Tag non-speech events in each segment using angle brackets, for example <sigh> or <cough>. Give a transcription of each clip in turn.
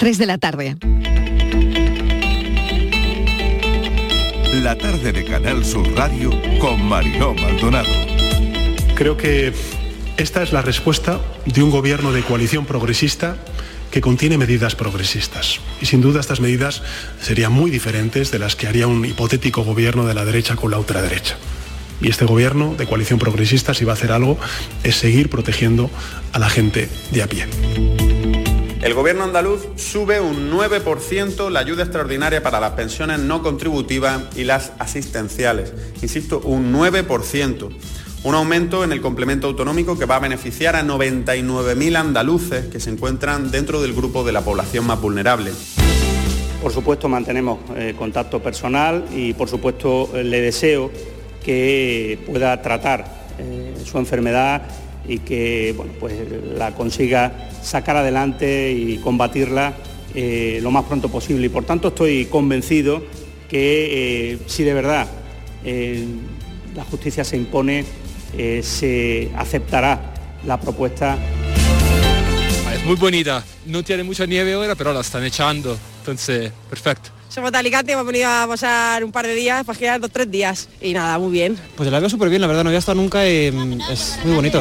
3 de la tarde. La tarde de Canal Sur Radio con Mariló Maldonado. Creo que esta es la respuesta de un gobierno de coalición progresista que contiene medidas progresistas. Y sin duda estas medidas serían muy diferentes de las que haría un hipotético gobierno de la derecha con la ultraderecha. Y este gobierno de coalición progresista, si va a hacer algo, es seguir protegiendo a la gente de a pie. El gobierno andaluz sube un 9% la ayuda extraordinaria para las pensiones no contributivas y las asistenciales. Insisto, un 9%. Un aumento en el complemento autonómico que va a beneficiar a 99.000 andaluces que se encuentran dentro del grupo de la población más vulnerable. Por supuesto mantenemos eh, contacto personal y por supuesto le deseo que pueda tratar eh, su enfermedad y que bueno, pues, la consiga sacar adelante y combatirla eh, lo más pronto posible. Y por tanto estoy convencido que si de verdad la justicia se impone, se aceptará la propuesta. Es muy bonita, no tiene mucha nieve ahora, pero la están echando, entonces perfecto. Somos de Alicante, hemos venido a pasar un par de días, para girar dos, tres días. Y nada, muy bien. Pues la veo súper bien, la verdad, no había estado nunca y mm, es muy bonito.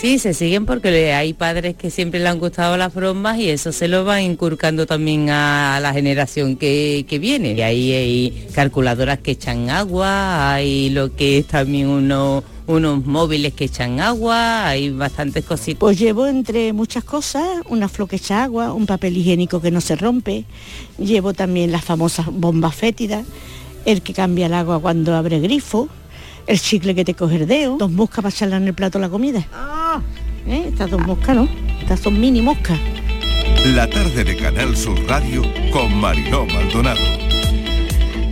Sí, se siguen porque hay padres que siempre le han gustado las bromas y eso se lo van inculcando también a la generación que, viene. Y ahí hay calculadoras que echan agua, hay lo que es también uno unos móviles que echan agua, hay bastantes cositas. Pues llevo entre muchas cosas una flor que echa agua, un papel higiénico que no se rompe, llevo también las famosas bombas fétidas, el que cambia el agua cuando abre grifo, el chicle que te coge el dedo, dos moscas para echarle en el plato la comida. Ah. ¿Eh? Estas dos moscas, ¿no? Estas son mini moscas. La tarde de Canal Sur Radio con Mariló Maldonado.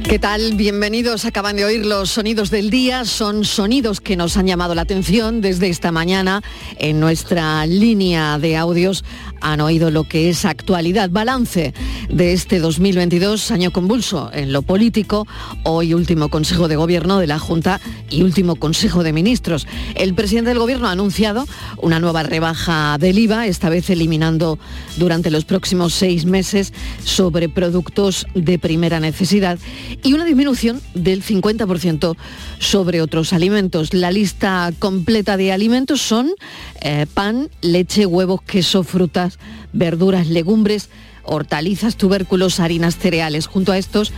¿Qué tal? Bienvenidos. Acaban de oír los sonidos del día. Son sonidos que nos han llamado la atención desde esta mañana en nuestra línea de audios. Han oído lo que es actualidad, balance de este 2022, año convulso en lo político. Hoy último Consejo de Gobierno de la Junta y último Consejo de Ministros. El presidente del Gobierno ha anunciado una nueva rebaja del IVA, esta vez eliminando durante los próximos seis meses sobre productos de primera necesidad y una disminución del 50% sobre otros alimentos. La lista completa de alimentos son eh, pan, leche, huevos, queso, frutas, verduras, legumbres, hortalizas, tubérculos, harinas, cereales. Junto a estos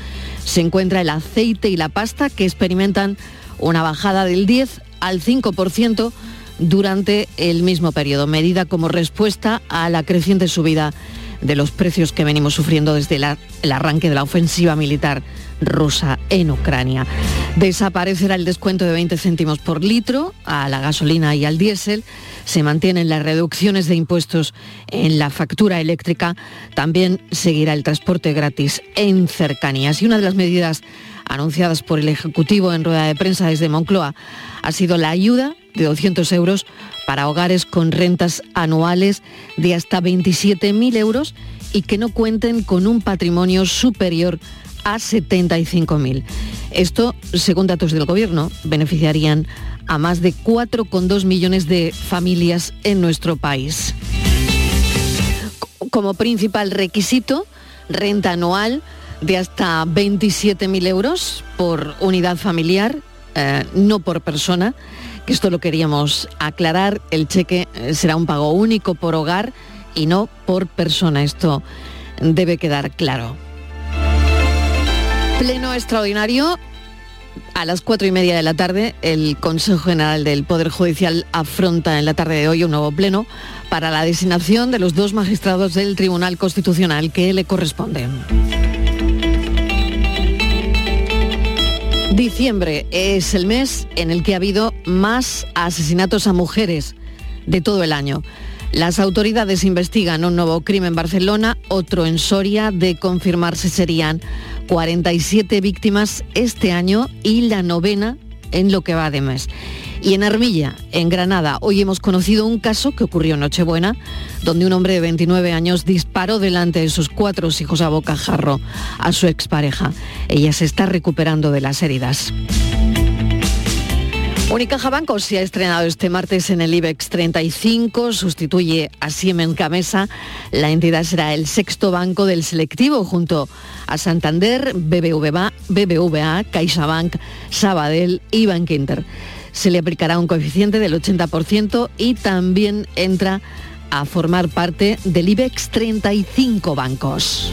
se encuentra el aceite y la pasta que experimentan una bajada del 10 al 5% durante el mismo periodo, medida como respuesta a la creciente subida de los precios que venimos sufriendo desde el arranque de la ofensiva militar rusa en Ucrania. Desaparecerá el descuento de 20 céntimos por litro a la gasolina y al diésel. Se mantienen las reducciones de impuestos en la factura eléctrica. También seguirá el transporte gratis en cercanías. Y una de las medidas anunciadas por el Ejecutivo en rueda de prensa desde Moncloa ha sido la ayuda de 200 euros para hogares con rentas anuales de hasta 27.000 euros y que no cuenten con un patrimonio superior a 75.000. Esto, según datos del Gobierno, beneficiarían a más de 4,2 millones de familias en nuestro país. Como principal requisito, renta anual de hasta 27.000 euros por unidad familiar, eh, no por persona, que esto lo queríamos aclarar, el cheque eh, será un pago único por hogar y no por persona, esto debe quedar claro. Pleno extraordinario. A las cuatro y media de la tarde, el Consejo General del Poder Judicial afronta en la tarde de hoy un nuevo pleno para la designación de los dos magistrados del Tribunal Constitucional que le corresponden. Diciembre es el mes en el que ha habido más asesinatos a mujeres de todo el año. Las autoridades investigan un nuevo crimen en Barcelona, otro en Soria, de confirmarse serían 47 víctimas este año y la novena en lo que va de mes. Y en Armilla, en Granada, hoy hemos conocido un caso que ocurrió en Nochebuena, donde un hombre de 29 años disparó delante de sus cuatro hijos a bocajarro a su expareja. Ella se está recuperando de las heridas. Unicaja Banco se ha estrenado este martes en el IBEX 35, sustituye a Siemens Gamesa. La entidad será el sexto banco del selectivo junto a Santander, BBVA, BBVA CaixaBank, Sabadell y Bankinter. Se le aplicará un coeficiente del 80% y también entra a formar parte del IBEX 35 bancos.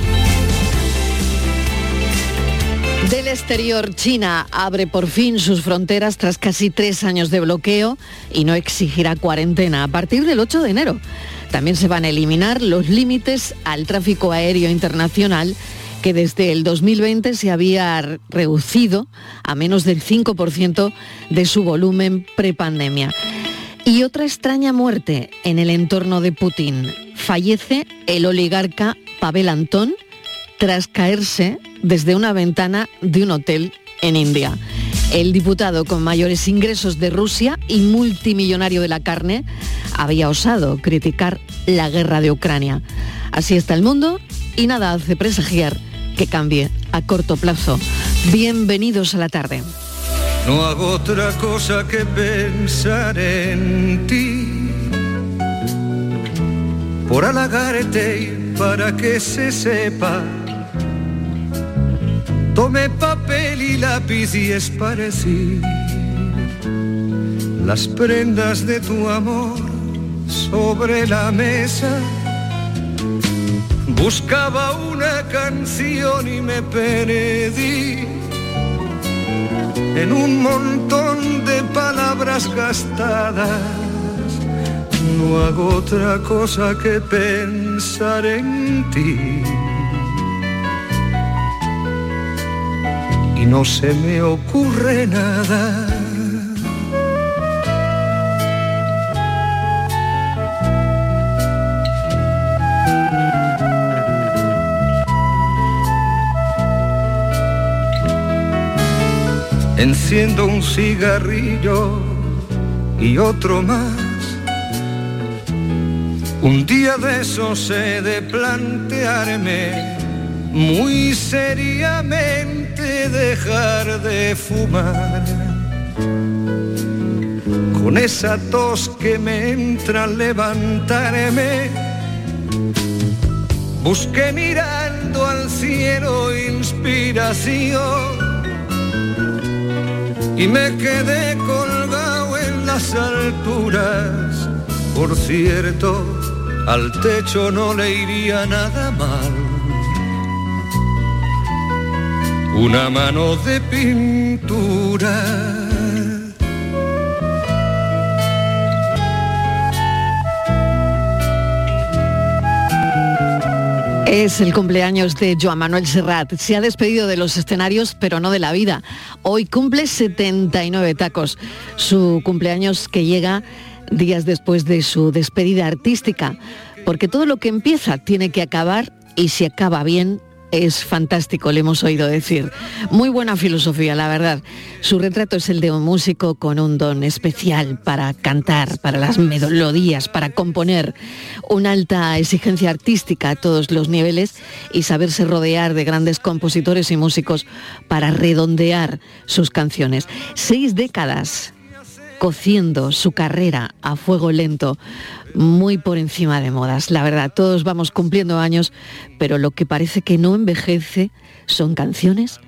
Del exterior, China abre por fin sus fronteras tras casi tres años de bloqueo y no exigirá cuarentena a partir del 8 de enero. También se van a eliminar los límites al tráfico aéreo internacional que desde el 2020 se había reducido a menos del 5% de su volumen prepandemia. Y otra extraña muerte en el entorno de Putin. Fallece el oligarca Pavel Antón tras caerse desde una ventana de un hotel en India. El diputado con mayores ingresos de Rusia y multimillonario de la carne había osado criticar la guerra de Ucrania. Así está el mundo y nada hace presagiar que cambie a corto plazo. Bienvenidos a la tarde. No hago otra cosa que pensar en ti. Por halagarte y para que se sepa Tomé papel y lápiz y esparcí las prendas de tu amor sobre la mesa. Buscaba una canción y me perdí en un montón de palabras gastadas. No hago otra cosa que pensar en ti no se me ocurre nada. Enciendo un cigarrillo y otro más. Un día de esos he de plantearme muy seriamente dejar de fumar. Con esa tos que me entra al levantarme, busqué mirando al cielo inspiración y me quedé colgado en las alturas. Por cierto, al techo no le iría nada mal una mano de pintura. Es el cumpleaños de Joan Manuel Serrat. Se ha despedido de los escenarios, pero no de la vida. Hoy cumple 79 tacos. Su cumpleaños que llega días después de su despedida artística. Porque todo lo que empieza tiene que acabar y si acaba bien, es fantástico, le hemos oído decir. Muy buena filosofía, la verdad. Su retrato es el de un músico con un don especial para cantar, para las melodías, para componer, una alta exigencia artística a todos los niveles y saberse rodear de grandes compositores y músicos para redondear sus canciones. Seis décadas cociendo su carrera a fuego lento, muy por encima de modas. La verdad, todos vamos cumpliendo años, pero lo que parece que no envejece son canciones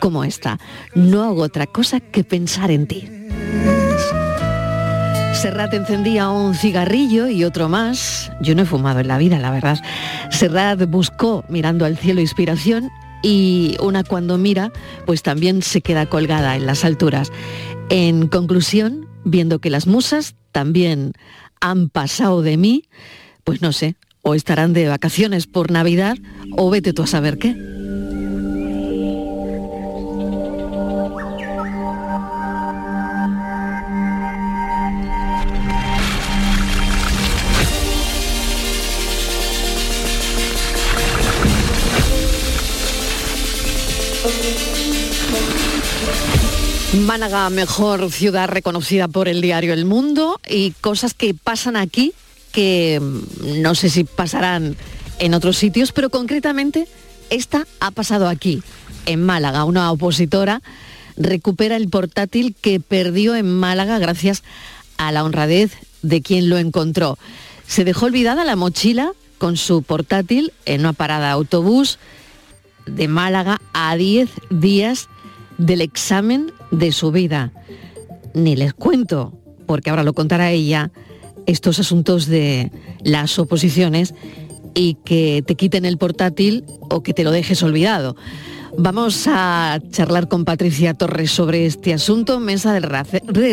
como esta. No hago otra cosa que pensar en ti. Serrat encendía un cigarrillo y otro más. Yo no he fumado en la vida, la verdad. Serrat buscó, mirando al cielo, inspiración y una cuando mira, pues también se queda colgada en las alturas. En conclusión, viendo que las musas también han pasado de mí, pues no sé, o estarán de vacaciones por Navidad o vete tú a saber qué. Málaga, mejor ciudad reconocida por el diario El Mundo y cosas que pasan aquí que mm, no sé si pasarán en otros sitios, pero concretamente esta ha pasado aquí, en Málaga. Una opositora recupera el portátil que perdió en Málaga gracias a la honradez de quien lo encontró. Se dejó olvidada la mochila con su portátil en una parada de autobús de Málaga a 10 días del examen de su vida. Ni les cuento, porque ahora lo contará ella, estos asuntos de las oposiciones y que te quiten el portátil o que te lo dejes olvidado. Vamos a charlar con Patricia Torres sobre este asunto, mesa de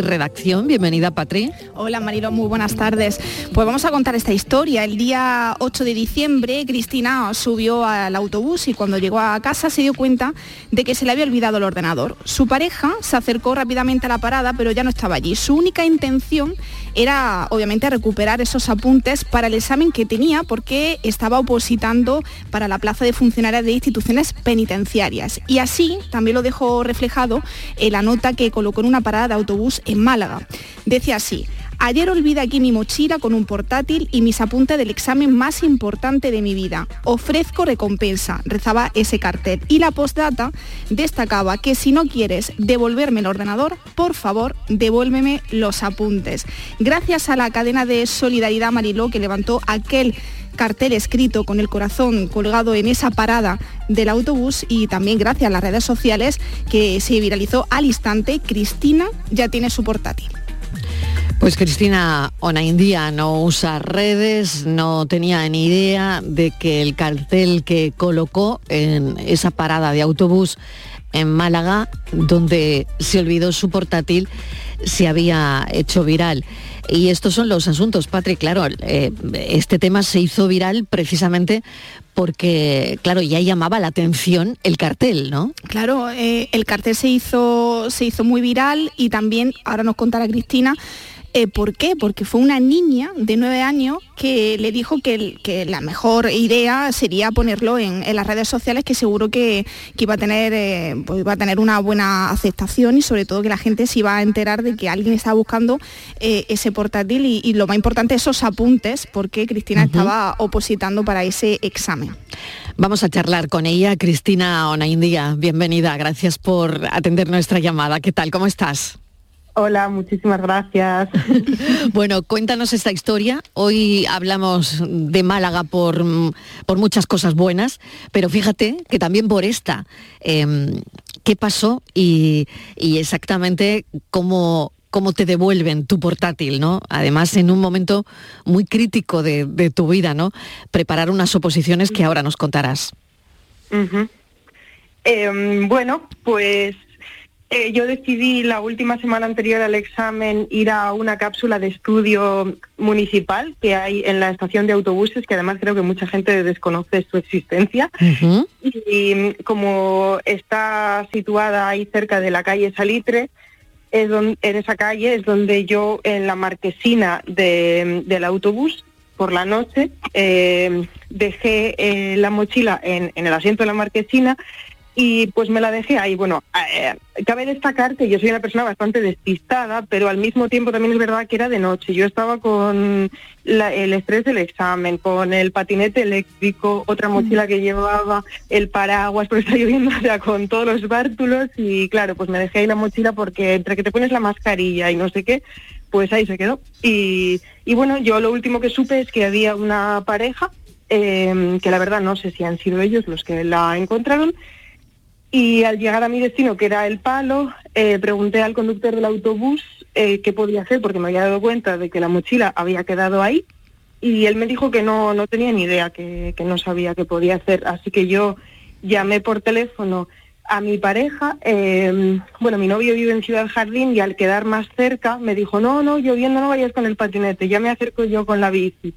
redacción. Bienvenida, Patri. Hola, Marilo, muy buenas tardes. Pues vamos a contar esta historia. El día 8 de diciembre, Cristina subió al autobús y cuando llegó a casa se dio cuenta de que se le había olvidado el ordenador. Su pareja se acercó rápidamente a la parada, pero ya no estaba allí. Su única intención era, obviamente, recuperar esos apuntes para el examen que tenía porque estaba opositando para la plaza de funcionaria de instituciones penitenciarias. Y así también lo dejó reflejado en la nota que colocó en una parada de autobús en Málaga. Decía así, Ayer olvidé aquí mi mochila con un portátil y mis apuntes del examen más importante de mi vida. Ofrezco recompensa, rezaba ese cartel. Y la postdata destacaba que si no quieres devolverme el ordenador, por favor, devuélveme los apuntes. Gracias a la cadena de solidaridad Mariló que levantó aquel cartel escrito con el corazón colgado en esa parada del autobús y también gracias a las redes sociales que se viralizó al instante, Cristina ya tiene su portátil. Pues Cristina Onaindía no usa redes, no tenía ni idea de que el cartel que colocó en esa parada de autobús en Málaga, donde se olvidó su portátil, se había hecho viral. Y estos son los asuntos, Patrick. Claro, eh, este tema se hizo viral precisamente porque, claro, ya llamaba la atención el cartel, ¿no? Claro, eh, el cartel se hizo, se hizo muy viral y también, ahora nos contará Cristina, eh, ¿Por qué? Porque fue una niña de nueve años que le dijo que, que la mejor idea sería ponerlo en, las redes sociales, que seguro que, iba, a tener, eh, pues iba a tener una buena aceptación y sobre todo que la gente se iba a enterar de que alguien estaba buscando eh, ese portátil y, lo más importante, esos apuntes, porque Cristina estaba opositando para ese examen. Vamos a charlar con ella, Cristina Onaindia. Bienvenida, gracias por atender nuestra llamada. ¿Qué tal? ¿Cómo estás? Hola, muchísimas gracias. <laughs> bueno, cuéntanos esta historia. Hoy hablamos de Málaga por, por muchas cosas buenas, pero fíjate que también por esta. Em, ¿Qué pasó y, exactamente cómo, cómo te devuelven tu portátil, ¿no? Además, en un momento muy crítico de, tu vida, ¿no? Preparar unas oposiciones que ahora nos contarás. Em, bueno, pues eh, yo decidí la última semana anterior al examen ir a una cápsula de estudio municipal que hay en la estación de autobuses, que además creo que mucha gente desconoce su existencia. Y como está situada ahí cerca de la calle Salitre, es en esa calle es donde yo en la marquesina del autobús por la noche eh, dejé eh, la mochila en, en el asiento de la marquesina y pues me la dejé ahí. Bueno, eh, cabe destacar que yo soy una persona bastante despistada, pero al mismo tiempo también es verdad que era de noche. Yo estaba con el estrés del examen, con el patinete eléctrico, otra mochila que llevaba, el paraguas, porque está <laughs> lloviendo, o con todos los bártulos y claro, pues me dejé ahí la mochila porque entre que te pones la mascarilla y no sé qué, pues ahí se quedó. Y, y bueno, yo lo último que supe es que había una pareja, eh, que la verdad no sé si han sido ellos los que la encontraron, y al llegar a mi destino, que era el palo, eh, pregunté al conductor del autobús eh, qué podía hacer, porque me había dado cuenta de que la mochila había quedado ahí. Y él me dijo que no, no tenía ni idea, que, no sabía qué podía hacer. Así que yo llamé por teléfono a mi pareja. Em, bueno, mi novio vive en Ciudad Jardín y al quedar más cerca me dijo, no, no, lloviendo no vayas con el patinete, ya me acerco yo con la bici.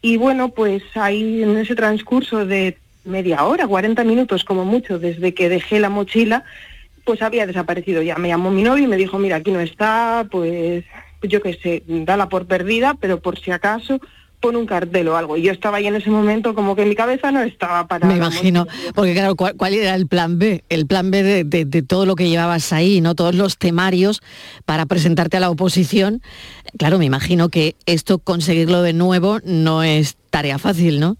Y bueno, pues ahí en ese transcurso de media hora, 40 minutos como mucho, desde que dejé la mochila, pues había desaparecido ya. Me llamó mi novio y me dijo, mira, aquí no está, pues, yo qué sé, dala por perdida, pero por si acaso pon un cartel o algo. Y yo estaba ahí en ese momento como que mi cabeza no estaba para... Me imagino, porque claro, ¿cuál, era el plan B? El plan B de, de, todo lo que llevabas ahí, ¿no? Todos los temarios para presentarte a la oposición. Claro, me imagino que esto, conseguirlo de nuevo, no es tarea fácil, ¿no?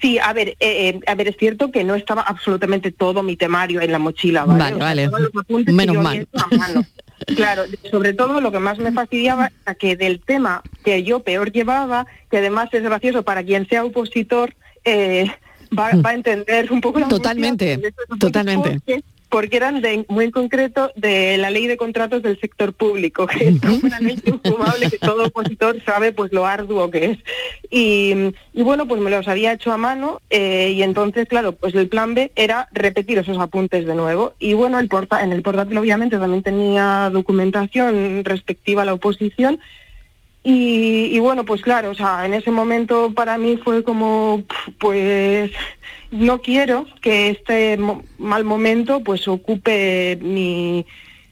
Sí, a ver, eh, eh, a ver, es cierto que no estaba absolutamente todo mi temario en la mochila, ¿vale? Vale, O sea, vale. Menos mal. <laughs> Claro, sobre todo lo que más me fastidiaba era que del tema que yo peor llevaba, que además es gracioso para quien sea opositor, eh, va, va a entender un poco la Totalmente, totalmente. Porque, porque eran de, muy en concreto de la ley de contratos del sector público, que es una ley infumable que todo opositor sabe pues lo arduo que es. Y, y bueno, pues me los había hecho a mano eh, y entonces, claro, pues el plan B era repetir esos apuntes de nuevo. Y bueno, el porta en el portátil obviamente también tenía documentación respectiva a la oposición. Y, y bueno, pues claro, o sea, en ese momento para mí fue como, pues no quiero que este mo- mal momento pues ocupe mi,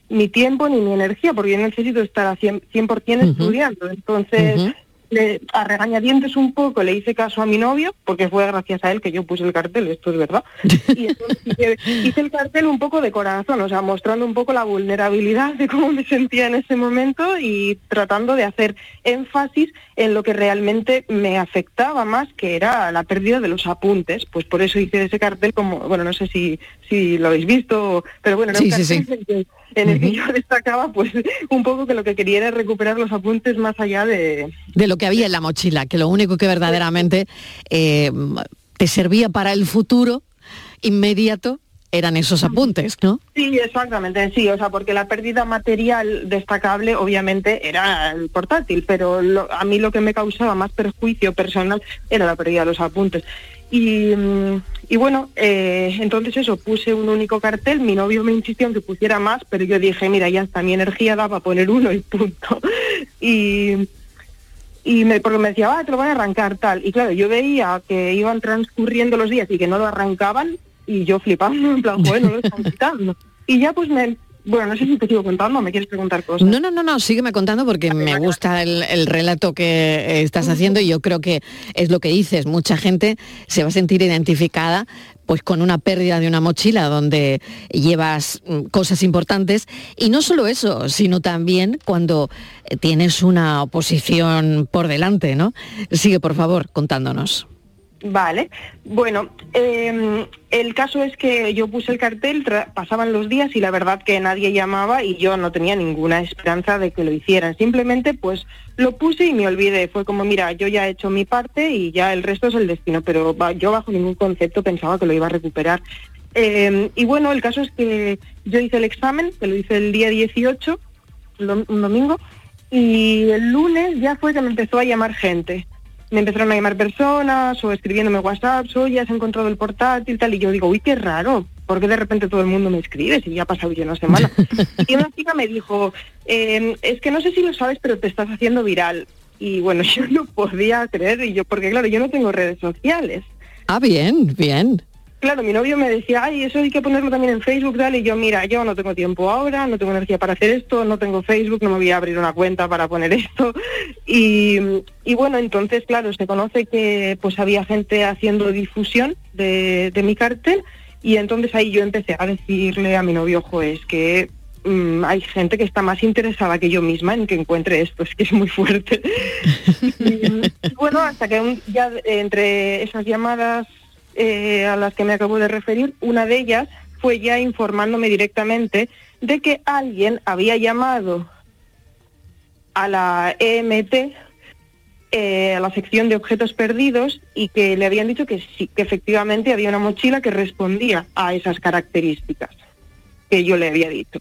mi tiempo ni mi energía, porque yo necesito estar a 100%, 100% Ujú. estudiando. Entonces. Le- a regañadientes un poco le hice caso a mi novio, porque fue gracias a él que yo puse el cartel, esto es verdad. <laughs> Y entonces hice, el cartel un poco de corazón, o sea, mostrando un poco la vulnerabilidad de cómo me sentía en ese momento y tratando de hacer énfasis en lo que realmente me afectaba más, que era la pérdida de los apuntes. Pues por eso hice ese cartel como, bueno, no sé si, si lo habéis visto, pero bueno, era un Sí, sí, cartel sí. que- en el que yo <laughs> destacaba pues un poco que lo que quería era recuperar los apuntes más allá de, de lo que había en la mochila, que lo único que verdaderamente eh, te servía para el futuro inmediato eran esos apuntes, ¿no? Sí, exactamente, sí, o sea, porque la pérdida material destacable obviamente era el portátil, pero lo- a mí lo que me causaba más perjuicio personal era la pérdida de los apuntes. Y, mm, y bueno, eh, entonces eso, puse un único cartel, mi novio me insistió en que pusiera más, pero yo dije, mira, ya está, mi energía da para poner uno y punto. <laughs> Y, y me, porque me decía, ah, te lo van a arrancar tal. Y claro, yo veía que iban transcurriendo los días y que no lo arrancaban y yo flipando, en plan, joder, no lo están <laughs> quitando. Y ya pues me, bueno, no sé si te sigo contando, me quieres preguntar cosas. No, no, no, no, sígueme contando porque me gusta el, el relato que eh, estás haciendo y yo creo que es lo que dices. Mucha gente se va a sentir identificada pues con una pérdida de una mochila donde llevas mm, cosas importantes y no solo eso, sino también cuando tienes una oposición por delante, ¿no? Sigue, por favor, contándonos. Vale, bueno, eh, el caso es que yo puse el cartel, pasaban los días y la verdad que nadie llamaba y yo no tenía ninguna esperanza de que lo hicieran. Simplemente pues lo puse y me olvidé. Fue como, mira, yo ya he hecho mi parte y ya el resto es el destino, pero yo bajo ningún concepto pensaba que lo iba a recuperar. Eh, y bueno, el caso es que yo hice el examen, que lo hice el día 18, lo- un domingo, y el lunes ya fue que me empezó a llamar gente me empezaron a llamar personas o escribiéndome WhatsApp, oye, has encontrado el portátil, tal, y yo digo, uy, qué raro, porque de repente todo el mundo me escribe si ya ha pasado ya una semana? <laughs> y una chica me dijo, "Eh, es que no sé si lo sabes, pero te estás haciendo viral. Y bueno, <laughs> yo no podía creer, y yo, porque claro, yo no tengo redes sociales. Ah, bien, bien. Claro, mi novio me decía, ay, eso hay que ponerlo también en Facebook, tal, y yo, mira, yo no tengo tiempo ahora, no tengo energía para hacer esto, no tengo Facebook, no me voy a abrir una cuenta para poner <laughs> esto. Y, bueno, entonces, claro, se conoce que pues había gente haciendo difusión de, mi cartel, y entonces ahí yo empecé a decirle a mi novio, ojo, es que mm, hay gente que está más interesada que yo misma en que encuentre esto, es que es muy fuerte. <laughs> y bueno, hasta que un- ya entre esas llamadas eh, a las que me acabo de referir, una de ellas fue ya informándome directamente de que alguien había llamado a la EMT, eh, a la sección de objetos perdidos, y que le habían dicho que sí, que efectivamente había una mochila que respondía a esas características que yo le había dicho.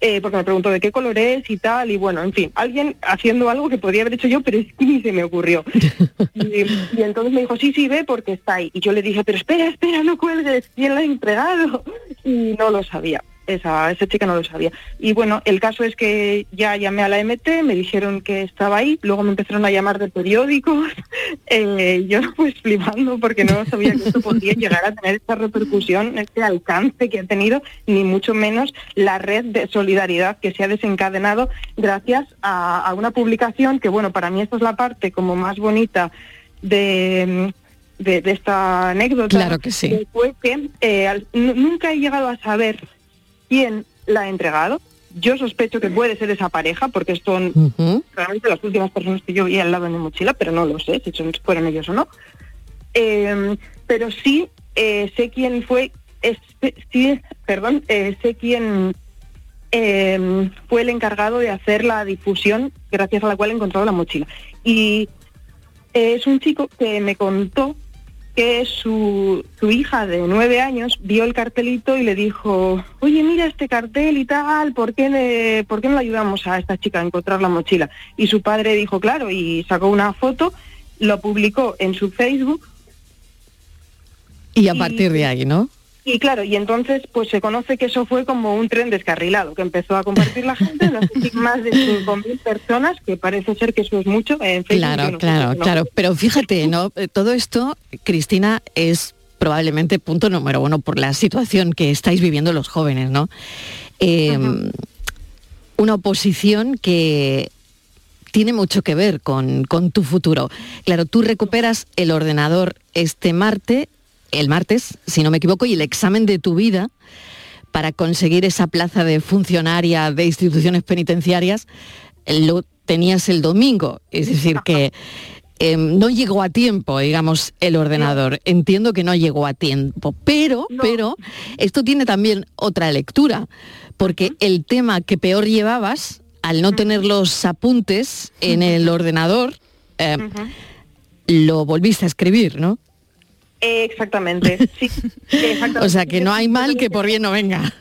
Eh, porque me preguntó de qué color es y tal, y bueno, en fin, alguien haciendo algo que podría haber hecho yo, pero es que ni se me ocurrió. <laughs> Y, y entonces me dijo, sí, sí, ve porque está ahí. Y yo le dije, pero espera, espera, no cuelgues, ¿quién la ha entregado? Y no lo sabía, esa, esa chica no lo sabía. Y bueno, el caso es que ya llamé a la MT, me dijeron que estaba ahí, luego me empezaron a llamar de periódicos, <laughs> eh, yo pues flipando porque no sabía que esto podía llegar a tener esta repercusión, este alcance que ha tenido, ni mucho menos la red de solidaridad que se ha desencadenado gracias a, a una publicación que, bueno, para mí esta es la parte como más bonita de, de, de esta anécdota. Claro que sí. Fue que eh, al- nu- nunca he llegado a saber quién la ha entregado. Yo sospecho que puede ser esa pareja, porque son realmente las últimas personas que yo vi al lado de mi mochila, pero no lo sé si son, fueron ellos o no. Eh, pero sí eh, sé quién fue, es- sí, perdón, eh, sé quién eh, fue el encargado de hacer la difusión gracias a la cual he encontrado la mochila. Y eh, es un chico que me contó que su, su hija de nueve años vio el cartelito y le dijo, oye, mira este cartel y tal, ¿por qué, le- ¿por qué no le ayudamos a esta chica a encontrar la mochila? Y su padre dijo, claro, y sacó una foto, lo publicó en su Facebook Y a partir de ahí, ¿no? Y claro, y entonces pues se conoce que eso fue como un tren descarrilado, que empezó a compartir la gente, no sé si <laughs> más de 5.000 personas, que parece ser que eso es mucho en Facebook. Claro, no sé, claro, ¿no? claro. Pero fíjate, ¿no? Eh, Todo esto, Cristina, es probablemente punto número uno por la situación que estáis viviendo los jóvenes, ¿no? Eh, Una oposición que tiene mucho que ver con, con tu futuro. Claro, tú recuperas el ordenador este martes, el martes, si no me equivoco, y el examen de tu vida para conseguir esa plaza de funcionaria de instituciones penitenciarias lo tenías el domingo. Es decir, que eh, no llegó a tiempo, digamos, el ordenador. Entiendo que no llegó a tiempo, pero, pero esto tiene también otra lectura, porque el tema que peor llevabas, al no tener los apuntes en el ordenador, eh, lo volviste a escribir, ¿no? Eh, exactamente, sí. <laughs> exactamente. O sea, que no hay mal que por bien no venga.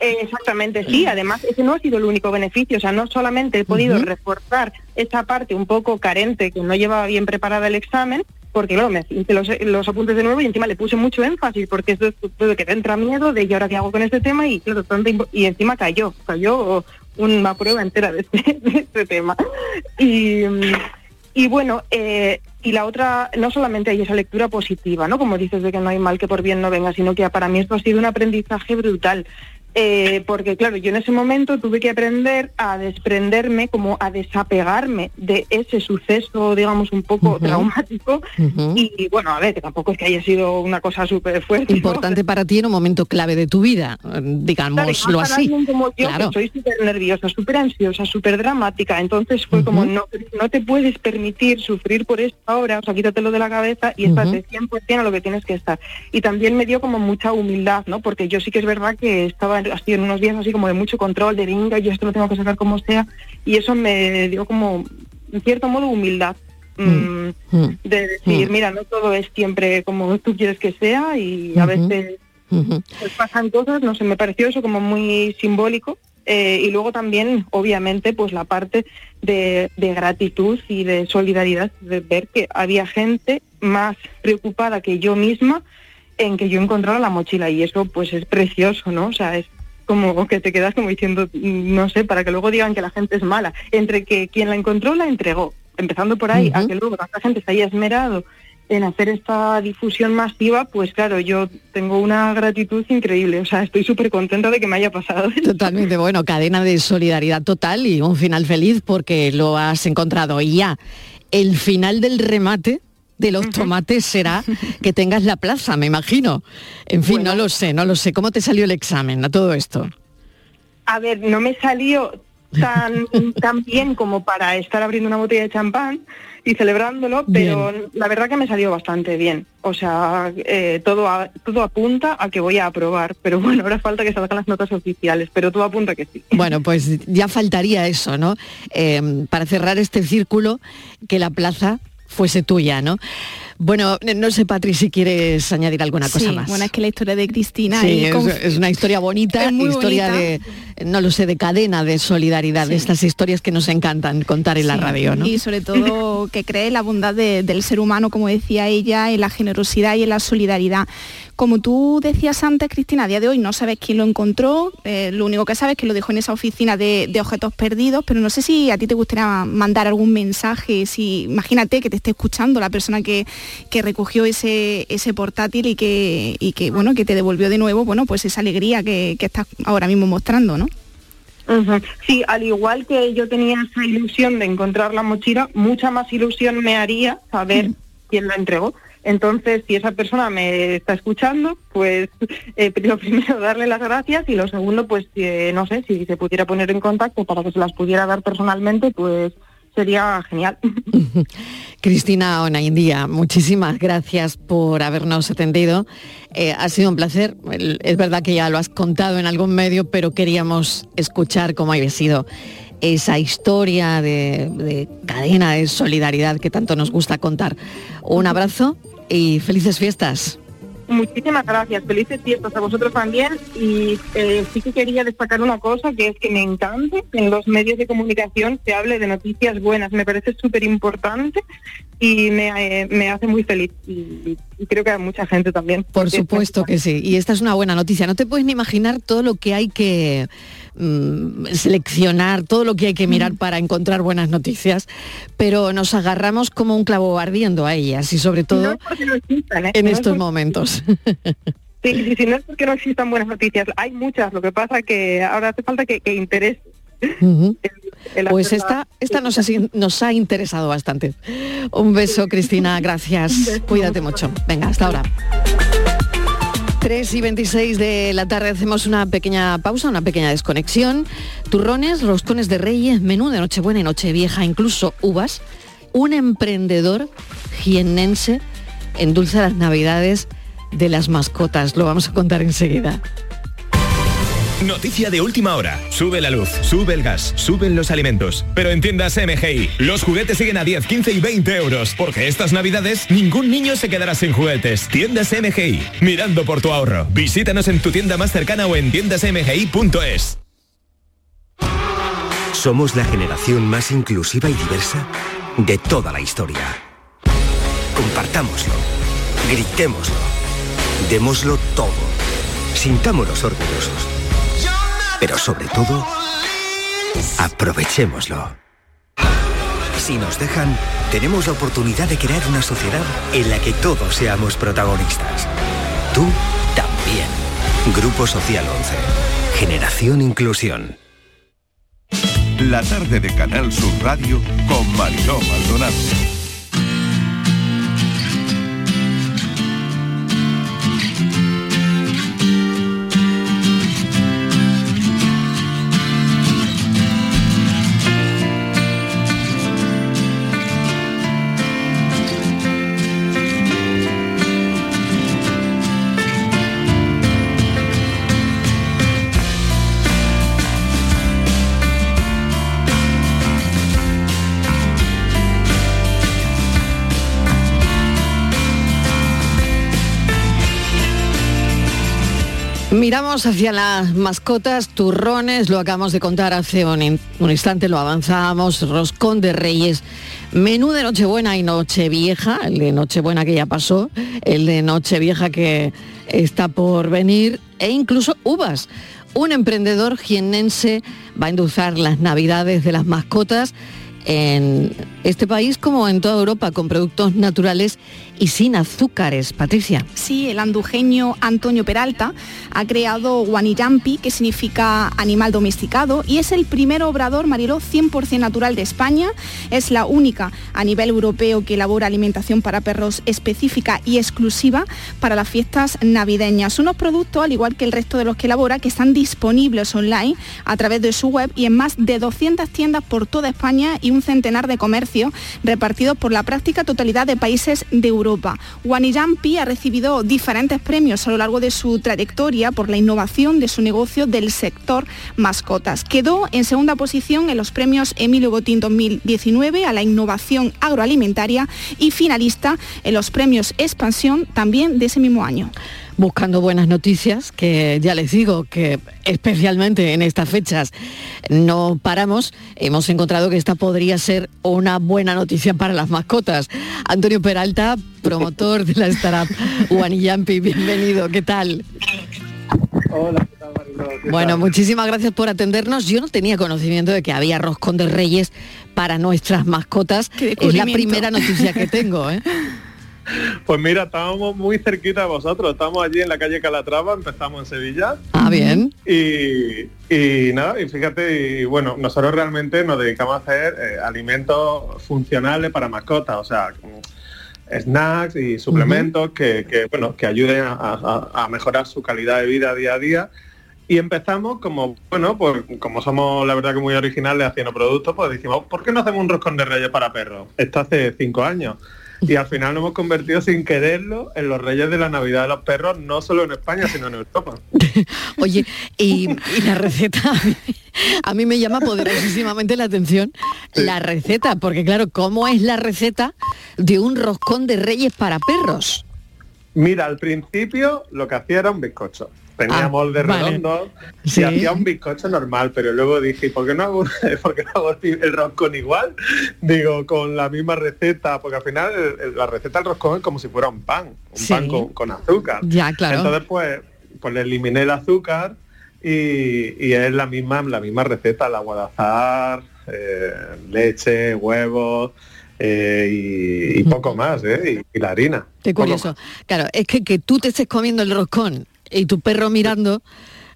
Eh, Exactamente, sí. Además, ese no ha sido el único beneficio. O sea, no solamente he podido Ujú. reforzar esa parte un poco carente que no llevaba bien preparada el examen, porque claro, me hice los, los apuntes de nuevo y encima le puse mucho énfasis, porque esto es todo que te entra miedo de ¿y ahora qué hago con este tema? Y claro, y encima cayó, cayó una prueba entera de este, de este tema. Y, y bueno, eh, y la otra, no solamente hay esa lectura positiva, ¿no? Como dices de que no hay mal que por bien no venga, sino que para mí esto ha sido un aprendizaje brutal. Eh, porque claro, yo en ese momento tuve que aprender a desprenderme, como a desapegarme de ese suceso, digamos, un poco traumático. Y bueno, a ver, que tampoco es que haya sido una cosa súper fuerte. ¿no? Importante para ti en un momento clave de tu vida, digámoslo así. alguien como yo, Claro. que soy súper nerviosa, súper ansiosa, súper dramática, entonces fue como, no, no te puedes permitir sufrir por esto ahora, o sea, quítatelo de la cabeza y Ujú. estate 100% a lo que tienes que estar. Y también me dio como mucha humildad, ¿no? Porque yo sí que es verdad que estaba así en unos días así como de mucho control, de venga, yo esto lo tengo que sacar como sea, y eso me dio como, en cierto modo, humildad. mm, Mm. de decir, Mm. mira, no todo es siempre como tú quieres que sea y a veces pues pasan cosas, no sé, me pareció eso como muy simbólico. eh, y luego también, obviamente, pues la parte de, de gratitud y de solidaridad, de ver que había gente más preocupada que yo misma en que yo encontrara la mochila. Y eso pues es precioso, ¿no? O sea, es como que te quedas como diciendo, mm, no sé, para que luego digan que la gente es mala. Entre que quien la encontró la entregó, empezando por ahí, a que luego tanta gente se haya esmerado en hacer esta difusión masiva, pues claro, yo tengo una gratitud increíble. O sea, estoy súper contenta de que me haya pasado. <laughs> Totalmente, bueno, cadena de solidaridad total y un final feliz porque lo has encontrado. Y ya, el final del remate de los tomates será <laughs> que tengas la plaza, me imagino. En fin, no lo sé, no lo sé. ¿Cómo te salió el examen a todo esto? A ver, no me salió tan, <laughs> tan bien como para estar abriendo una botella de champán y celebrándolo, pero la verdad que me salió bastante bien. O sea, eh, todo, a- todo apunta a que voy a aprobar, pero bueno, ahora falta que salgan las notas oficiales, pero todo apunta a que sí. Bueno, pues ya faltaría eso, ¿no? Eh, para cerrar este círculo, que la plaza fuese tuya, ¿no? Bueno, no sé, Patri, si quieres añadir alguna cosa sí, más. bueno, es que la historia de Cristina... Sí, es, con- es una historia bonita, Es muy historia bonita. de, no lo sé, de cadena de solidaridad, de estas historias que nos encantan contar en la radio, ¿no? Y sobre todo que cree en la bondad de- del ser humano, como decía ella, en la generosidad y en la solidaridad. Como tú decías antes, Cristina, a día de hoy no sabes quién lo encontró, eh, lo único que sabes es que lo dejó en esa oficina de, de objetos perdidos, pero no sé si a ti te gustaría mandar algún mensaje, si imagínate que te esté escuchando la persona que, que recogió ese, ese portátil y que, y que, bueno, que te devolvió de nuevo, bueno, pues esa alegría que, que estás ahora mismo mostrando, ¿no? Sí, al igual que yo tenía esa ilusión de encontrar la mochila, mucha más ilusión me haría saber quién la entregó. Entonces, si esa persona me está escuchando, pues eh, <laughs> lo primero darle las gracias y lo segundo, pues eh, no sé, si se pudiera poner en contacto para que se las pudiera dar personalmente, pues sería genial. <laughs> Cristina Onaindía, muchísimas gracias por habernos atendido. Eh, ha sido un placer. Es verdad que ya lo has contado en algún medio, pero queríamos escuchar cómo había sido esa historia de, de cadena de solidaridad que tanto nos gusta contar. Un abrazo y felices fiestas. Muchísimas gracias, felices fiestas a vosotros también y eh, sí que quería destacar una cosa que es que me encanta que en los medios de comunicación se hable de noticias buenas, me parece súper importante y me, eh, me hace muy feliz y, y creo que a mucha gente también. Por supuesto que sí. Y esta es una buena noticia. No te puedes ni imaginar todo lo que hay que mm, seleccionar, todo lo que hay que mirar para encontrar buenas noticias, pero nos agarramos como un clavo ardiendo a ellas y sobre No todo es existan, ¿eh? en No estos momentos. <laughs> Sí, sí, sí, no es porque no existan buenas noticias, hay muchas, lo que pasa que ahora hace falta que, que interese. Ujú. el Pues esta, esta nos, ha, sido- nos ha interesado bastante. Un beso, Cristina, gracias. Cuídate mucho. Venga, hasta ahora. 3 y 26 de la tarde hacemos una pequeña pausa, una pequeña desconexión. Turrones, roscones de reyes, menú de Nochebuena y Nochevieja, incluso uvas. Un emprendedor jiennense endulza las navidades de las mascotas. Lo vamos a contar enseguida. Noticia de última hora. Sube la luz, sube el gas, suben los alimentos. Pero en tiendas MGI, los juguetes siguen a 10, 15 y 20 euros. Porque estas navidades ningún niño se quedará sin juguetes. Tiendas MGI, mirando por tu ahorro. Visítanos en tu tienda más cercana o en tiendasmgi.es. Somos la generación más inclusiva y diversa de toda la historia. Compartámoslo, gritémoslo, démoslo todo, sintámonos orgullosos. Pero sobre todo, aprovechémoslo. Si nos dejan, tenemos la oportunidad de crear una sociedad en la que todos seamos protagonistas. Tú también. Grupo Social 11. Generación Inclusión. La tarde de Canal Sur Radio con Mariló Maldonado. Miramos hacia las mascotas, turrones, lo acabamos de contar hace un, un instante, lo avanzábamos, roscón de reyes, menú de Nochebuena y Nochevieja, el de Nochebuena que ya pasó, el de Nochevieja que está por venir, e incluso uvas. Un emprendedor jiennense va a endulzar las navidades de las mascotas en este país como en toda Europa con productos naturales y sin azúcares. Patricia. Sí, el andujeño Antonio Peralta ha creado Guanillampi, que significa animal domesticado, y es el primer obrador Mariló 100% natural de España. Es la única a nivel europeo que elabora alimentación para perros específica y exclusiva para las fiestas navideñas. Unos productos, al igual que el resto de los que elabora, que están disponibles online a través de su web y en más de 200 tiendas por toda España y un centenar de comercios repartidos por la práctica totalidad de países de Europa. Guanillampi ha recibido diferentes premios a lo largo de su trayectoria por la innovación de su negocio del sector mascotas. Quedó en segunda posición en los premios Emilio Botín 2019 a la innovación agroalimentaria y finalista en los premios Expansión también de ese mismo año. Buscando buenas noticias, que ya les digo que especialmente en estas fechas no paramos, hemos encontrado que esta podría ser una buena noticia para las mascotas. Antonio Peralta, promotor de la startup Guanillampi, bienvenido, ¿qué tal? Hola, ¿qué tal, Bueno, tal? muchísimas gracias por atendernos. Yo no tenía conocimiento de que había roscón de reyes para nuestras mascotas. Es la primera noticia que tengo, ¿eh? <laughs> Pues mira, estábamos muy cerquita de vosotros. Estamos allí en la calle Calatrava, empezamos en Sevilla. Ah, bien. Y, y nada, y fíjate, y bueno, nosotros realmente nos dedicamos a hacer eh, alimentos funcionales para mascotas, o sea, mm, snacks y suplementos que, que, bueno, que ayuden a, a- a mejorar su calidad de vida día a día. Y empezamos como, bueno, pues como somos la verdad que muy originales haciendo productos, pues dijimos, ¿por qué no hacemos un roscón de reyes para perros? Esto hace cinco años. Y al final nos hemos convertido sin quererlo en los reyes de la Navidad de los perros, no solo en España, sino en Europa. <laughs> Oye, y, y la receta, a mí me llama poderosísimamente la atención la receta, porque claro, ¿cómo es la receta de un roscón de reyes para perros? Mira, al principio lo que hacía era un bizcocho. Tenía Ah, molde vale. redondo Sí. y hacía un bizcocho normal, pero luego dije, ¿y ¿por qué no hago, <laughs> por qué no hago el roscón igual? Digo, con la misma receta, porque al final el- la receta del roscón es como si fuera un pan, un Sí. pan con, con azúcar. Ya, claro. Entonces, pues, pues le eliminé el azúcar y, y es la misma, la misma receta, el agua de azar, eh, leche, huevos eh, y, y poco más, ¿eh? Y, y la harina. Qué curioso. Claro, es que que tú te estés comiendo el roscón y tu perro mirando,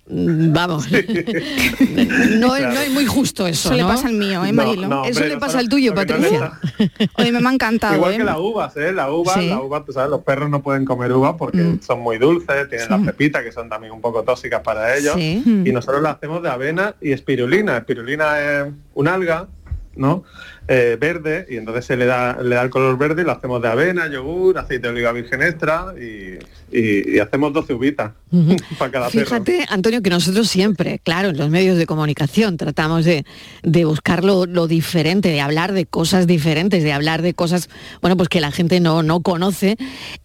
mm, vamos, <laughs> no, es, no es muy justo eso, Eso le pasa al mío, ¿eh, Marilo? no, eso hombre, le pasa al tuyo, Patricia. Oye, me ha encantado, Igual ¿eh? que las uvas, ¿eh? La uva, Sí. la uva, tú sabes, los perros no pueden comer uvas porque Mm. son muy dulces, tienen las pepitas que son también un poco tóxicas para ellos. Sí. Mm. Y nosotros las hacemos de avena y espirulina. Espirulina es un alga, ¿no? Eh, verde, y entonces se le da, le da el color verde y lo hacemos de avena, yogur, aceite de oliva virgen extra y, y- y hacemos 12 uvitas Ujú. <laughs> para cada perro. Fíjate, Antonio, que nosotros siempre, claro, en los medios de comunicación tratamos de, de buscar lo, lo diferente, de hablar de cosas diferentes, de hablar de cosas, bueno, pues que la gente no, no conoce.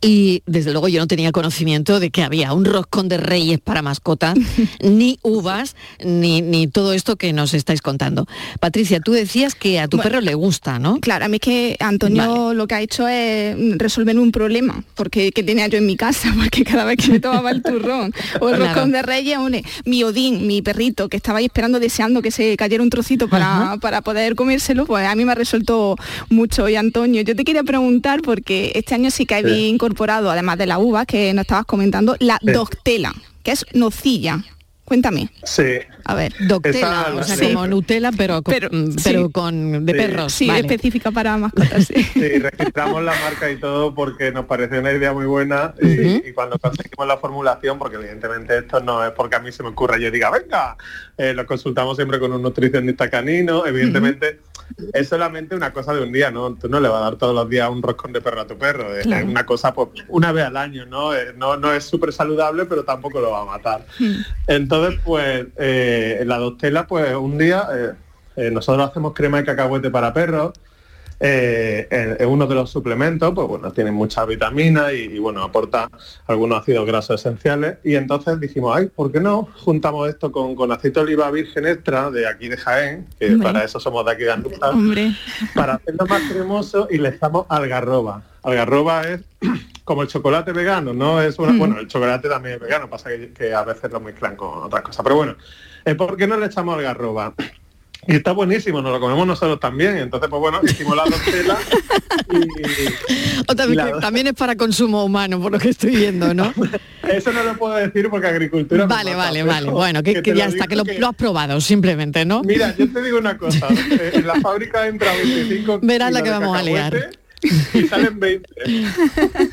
Y desde luego yo no tenía conocimiento de que había un roscón de reyes para mascotas, <laughs> ni uvas, ni, ni todo esto que nos estáis contando. Patricia, tú decías que a tu Bueno, perro le gusta, ¿no? Claro, a mí es que Antonio lo que ha hecho es resolver un problema, porque que tenía yo en mi casa, porque cada vez que me tomaba el turrón o el Claro. roscón de reyes, une, mi Odín, mi perrito, que estaba ahí esperando, deseando que se cayera un trocito para, para poder comérselo, pues a mí me ha resuelto mucho. Y Antonio, yo te quería preguntar, porque este año sí que Sí. incorporado, además de la uva que nos estabas comentando, la Sí. doctela, que es nocilla. Cuéntame. Sí. A ver. Doctela, Esa- o sea, sí. como Nutella, pero con, Pero- mm, sí. pero con de Sí. perros. Sí, vale. específica para mascotas. sí. Sí, registramos la marca y todo porque nos pareció una idea muy buena y, cuando conseguimos la formulación, porque evidentemente esto no es porque a mí se me ocurra y yo diga, venga, eh, lo consultamos siempre con un nutricionista canino, evidentemente es solamente una cosa de un día, ¿no? Tú no le vas a dar todos los días un roscón de perro a tu perro, es, Claro. una cosa pues una vez al año, ¿no? Eh, no, no es súper saludable, pero tampoco lo va a matar. Entonces, pues, eh, en la doctela, pues un día eh, eh, nosotros hacemos crema de cacahuete para perros. eh, es uno de los suplementos, pues bueno, tiene muchas vitaminas y, y, bueno, aporta algunos ácidos grasos esenciales. Y entonces dijimos, ay, ¿por qué no juntamos esto con, con aceite de oliva virgen extra de aquí de Jaén, que Hombre. para eso somos de aquí de Andújar, Hombre. para hacerlo más cremoso y le echamos algarroba. Algarroba es <clears throat> como el chocolate vegano, ¿no? Es una, Mm. bueno, el chocolate también es vegano, pasa que, que a veces lo mezclan con otras cosas. Pero bueno, eh, ¿por qué no le echamos algarroba? Y está buenísimo, nos lo comemos nosotros también. Entonces, pues bueno, hicimos la doctela <laughs> O también, La- que <laughs> también es para consumo humano, por lo que estoy viendo, ¿no? <laughs> Eso no lo puedo decir porque agricultura... Vale, mata, vale, vale. Bueno, que, ya está, que lo, lo has probado, simplemente, ¿no? Mira, yo te digo una cosa. eh, en la fábrica entra 25 Verás la que vamos a liar. Y salen 20.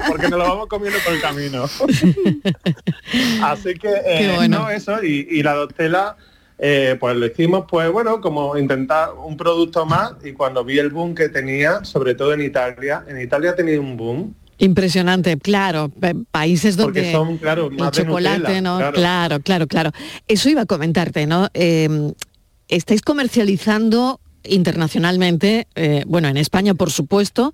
Porque nos lo vamos comiendo por el camino. <laughs> Así que, eh, bueno. no, eso. Y, y la doctela, eh, pues lo hicimos, pues bueno, como intentar un producto más. Y cuando vi el boom que tenía, sobre todo en Italia, en Italia tenía un boom. Impresionante, claro. pa- Países donde Porque son, claro, el más de chocolate, Nutella, ¿no? claro. Claro, claro, claro. Eso iba a comentarte, ¿no? Eh, estáis comercializando internacionalmente, eh, bueno, en España por supuesto,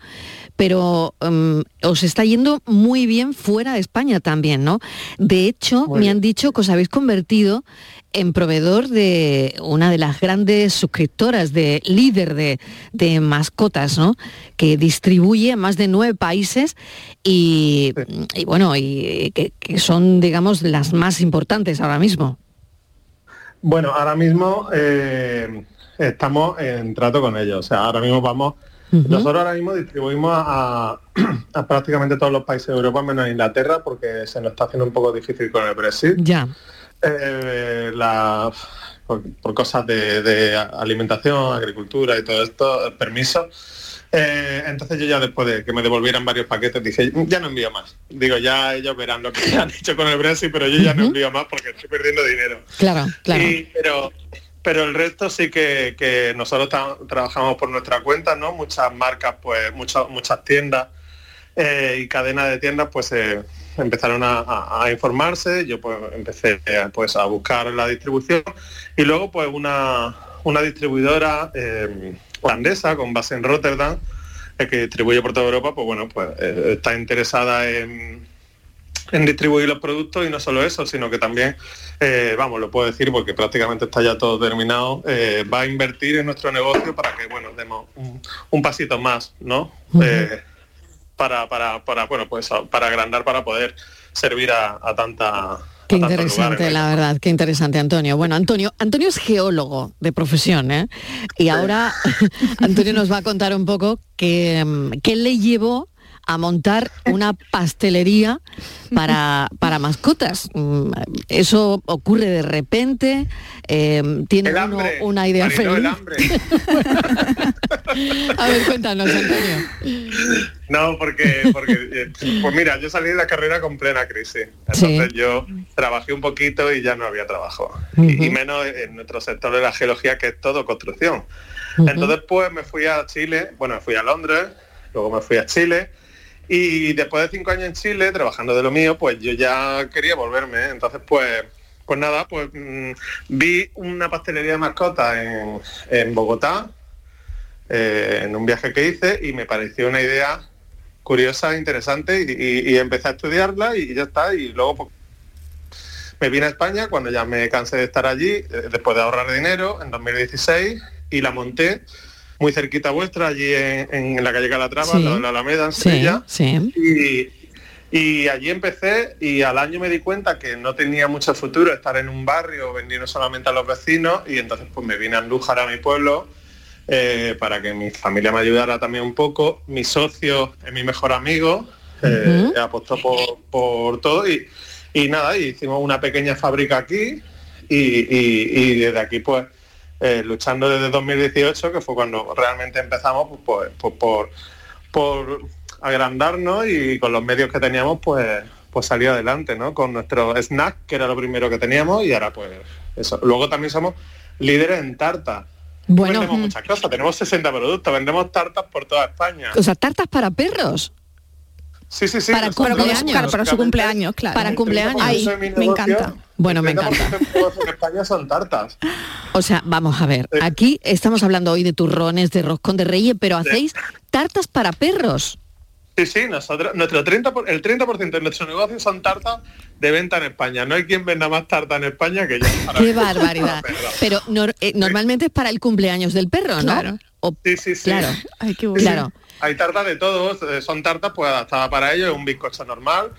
pero mm, os está yendo muy bien fuera de España también, ¿no? De hecho, Muy me bien. han dicho que os habéis convertido en proveedor de una de las grandes suscriptoras, de líder de, de mascotas, ¿no? Que distribuye a más de nueve países y, y bueno, y que, que son, digamos, las más importantes ahora mismo. Bueno, ahora mismo eh, estamos en trato con ellos. O sea, ahora mismo vamos. Nosotros ahora mismo distribuimos a, a prácticamente todos los países de Europa menos Inglaterra porque se nos está haciendo un poco difícil con el Brexit. Ya. Eh, la- por, por cosas de, de alimentación, agricultura y todo esto, permiso. Eh, entonces yo ya después de que me devolvieran varios paquetes dije, ya no envío más. Digo, ya ellos verán lo que <laughs> han hecho con el Brexit, pero yo ya no envío más porque estoy perdiendo dinero. Claro, claro. Y- pero, pero el resto sí que, que nosotros tra- trabajamos por nuestra cuenta, ¿no? Muchas marcas, pues muchas, muchas tiendas eh, y cadenas de tiendas, pues eh, empezaron a, informarse. Yo pues empecé eh, pues a buscar la distribución y luego pues una, una distribuidora holandesa con base en Rotterdam que distribuye por toda Europa, pues bueno, pues está interesada en, en distribuir los productos y no solo eso, sino que también, eh, vamos, lo puedo decir porque prácticamente está ya todo terminado, eh, va a invertir en nuestro negocio para que, bueno, demos un, un pasito más, ¿no? Eh, para, para, para, bueno, pues para agrandar, para poder servir a, a tanta... Qué a interesante, la verdad, qué interesante, Antonio. Bueno, Antonio, Antonio es geólogo de profesión, ¿eh? Y ahora <laughs> Antonio nos va a contar un poco qué, qué le llevó a montar una pastelería para, para mascotas. Mm, Eso ocurre de repente, eh, tiene uno una idea el hambre. <laughs> A ver, cuéntanos, Antonio. No, porque, porque eh, pues mira, yo salí de la carrera con plena crisis. Entonces Sí. yo trabajé un poquito y ya no había trabajo. y, y menos en nuestro sector de la geología, que es todo construcción. Entonces pues me fui a Chile, bueno, me fui a Londres, luego me fui a Chile. Y después de cinco años en Chile, trabajando de lo mío, pues yo ya quería volverme. Entonces pues pues nada, pues mm, vi una pastelería de mascotas en, en Bogotá, eh, en un viaje que hice, y me pareció una idea curiosa, interesante, y empecé a estudiarla y ya está. Y luego pues, me vine a España cuando ya me cansé de estar allí, eh, después de ahorrar dinero, en 2016, y la monté muy cerquita vuestra, allí en, en la calle Calatrava, Sí. de la Alameda, en Sevilla. sí. Y, y allí empecé y al año me di cuenta que no tenía mucho futuro estar en un barrio vendiendo solamente a los vecinos y entonces pues me vine a Andújar a mi pueblo eh, para que mi familia me ayudara también un poco. Mi socio es mi mejor amigo, eh, apostó por, por todo y, y nada, hicimos una pequeña fábrica aquí y- y desde aquí pues eh, luchando desde 2018, que fue cuando realmente empezamos pues, pues, pues, por, por agrandarnos y con los medios que teníamos pues pues salir adelante, ¿no? Con nuestro snack, que era lo primero que teníamos, y ahora pues eso. Luego también somos líderes en tartas. Bueno, vendemos mm. muchas cosas, tenemos 60 productos, vendemos tartas por toda España. O sea, tartas para perros. Sí, sí, sí. para cumpleaños. para su cumpleaños, claro. Para cumpleaños. Ay, me encanta. Bueno, me El 30% encanta. en España son tartas. O sea, vamos a ver, aquí estamos hablando hoy de turrones, de roscón de reyes, pero hacéis tartas para perros. Sí, sí, nosotros, nuestro 30 por- el 30% de nuestro negocio son tartas de venta en España. No hay quien venda más tarta en España que yo. <laughs> Qué barbaridad. Pero eh, normalmente es para el cumpleaños del perro, ¿no? Claro. O- Sí, sí, sí. Claro. Ay, qué Claro. Hay tartas de todos, eh, son tartas pues adaptadas para ellos, es un bizcocho normal,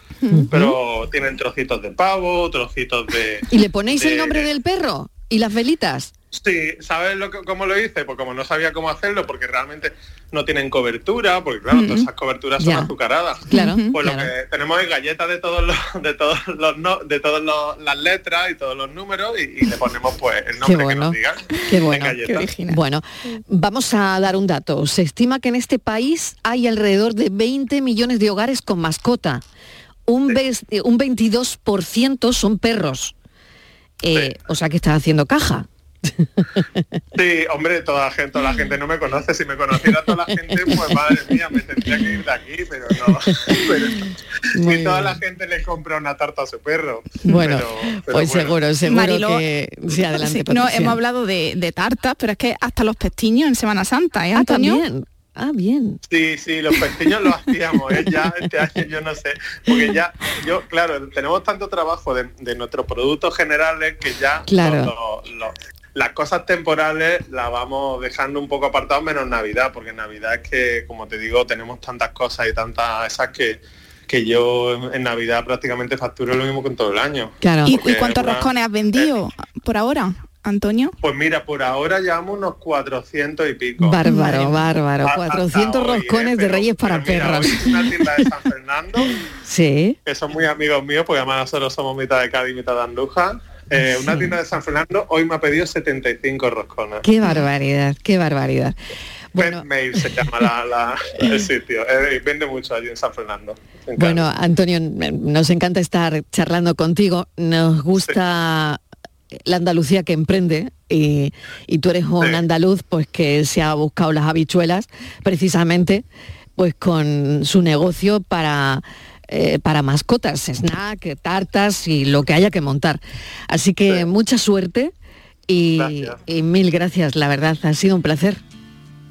pero tienen trocitos de pavo, trocitos de... ¿Y le ponéis el nombre del perro? ¿Y las velitas? Sí, ¿sabes lo que, cómo lo hice? Pues como no sabía cómo hacerlo, porque realmente no tienen cobertura, porque claro, todas esas coberturas son Ya. azucaradas. Claro, Pues lo que tenemos es galletas de todos los, <laughs> de todos los no- de todas las letras y todos los números y, y le ponemos pues el Qué nombre que bueno. nos digan. Qué en bueno. galletas. Bueno, vamos a dar un dato. Se estima que en este país hay alrededor de 20 millones de hogares con mascota. Un, ves- eh, un 22% son perros. Eh, O sea que estás haciendo caja. <laughs> Sí, hombre, toda la gente, toda la gente no me conoce. Si me conociera toda la gente, pues madre mía, me tendría que ir de aquí, pero no. <laughs> Pero, si toda la gente le compra una tarta a su perro. Bueno, Pero- pero pues bueno. seguro, seguro Mariló, que... Sí, adelante, Sí, no, hemos hablado de, de tartas, pero es que hasta los pestiños en Semana Santa, ¿eh, Antonio? también. Ah, bien. Sí, sí, los pestiños los hacíamos, ¿eh? ya este año yo no sé, porque ya, yo, claro, tenemos tanto trabajo de, de nuestros productos generales que ya Claro. lo- lo- lo- las cosas temporales las vamos dejando un poco apartados menos Navidad, porque Navidad es que, como te digo, tenemos tantas cosas y tantas esas que, que yo en, Navidad prácticamente facturo lo mismo que en todo el año. ¿Y, Porque y cuántos una- roscones has vendido por ahora, Antonio? Pues mira, por ahora llevamos unos 400 y pico. Bárbaro, bárbaro. A- 400 hasta hoy, roscones ¿eh? de reyes para Mira, perros. una tienda de San Fernando, <laughs> Sí. que son muy amigos míos, porque además nosotros somos mitad de Cádiz y mitad de Andújar. Eh, Una tienda de <laughs> San Fernando hoy me ha pedido 75 roscones. Qué barbaridad, qué barbaridad. Bueno. Mail se llama la- la- <laughs> el sitio. Eh, vende mucho allí en San Fernando. en Bueno, Antonio, nos encanta estar charlando contigo. Nos gusta la Andalucía que emprende y, y tú eres un andaluz pues que se ha buscado las habichuelas precisamente pues con su negocio para eh, para mascotas, snack, tartas y lo que haya que montar. Así que mucha suerte y, y mil gracias, la verdad, ha sido un placer.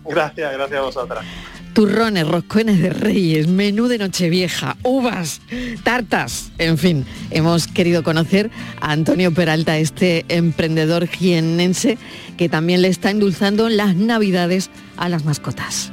Gracias, gracias a vosotras. Turrones, roscones de reyes, menú de nochevieja, uvas, tartas, en fin, hemos querido conocer a Antonio Peralta, este emprendedor jiennense que también le está endulzando las navidades a las mascotas.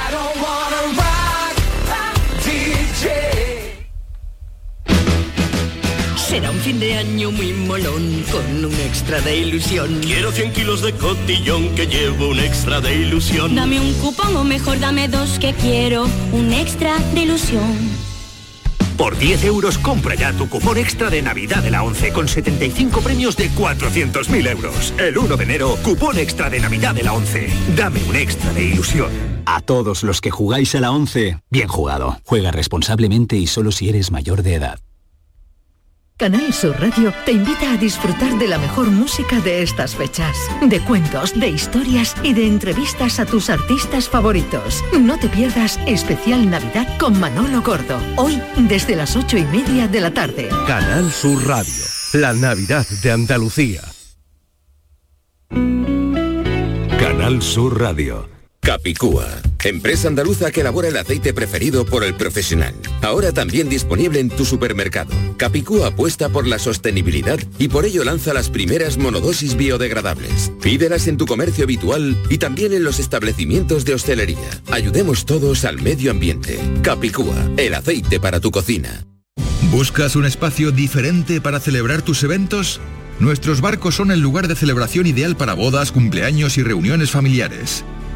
Será un fin de año muy molón con un extra de ilusión. Quiero 100 kilos de cotillón que llevo un extra de ilusión. Dame un cupón o mejor dame dos que quiero un extra de ilusión. Por 10 euros compra ya tu cupón extra de Navidad de la 11 con 75 premios de 400.000 euros. El 1 de enero, cupón extra de Navidad de la 11. Dame un extra de ilusión. A todos los que jugáis a la 11, bien jugado. Juega responsablemente y solo si eres mayor de edad. Canal Sur Radio te invita a disfrutar de la mejor música de estas fechas, de cuentos, de historias y de entrevistas a tus artistas favoritos. No te pierdas especial Navidad con Manolo Gordo, hoy desde las ocho y media de la tarde. Canal Sur Radio, la Navidad de Andalucía. Canal Sur Radio. Capicúa, empresa andaluza que elabora el aceite preferido por el profesional. Ahora también disponible en tu supermercado. Capicúa apuesta por la sostenibilidad y por ello lanza las primeras monodosis biodegradables. Pídelas en tu comercio habitual y también en los establecimientos de hostelería. Ayudemos todos al medio ambiente. Capicúa, el aceite para tu cocina. ¿Buscas un espacio diferente para celebrar tus eventos? Nuestros barcos son el lugar de celebración ideal para bodas, cumpleaños y reuniones familiares.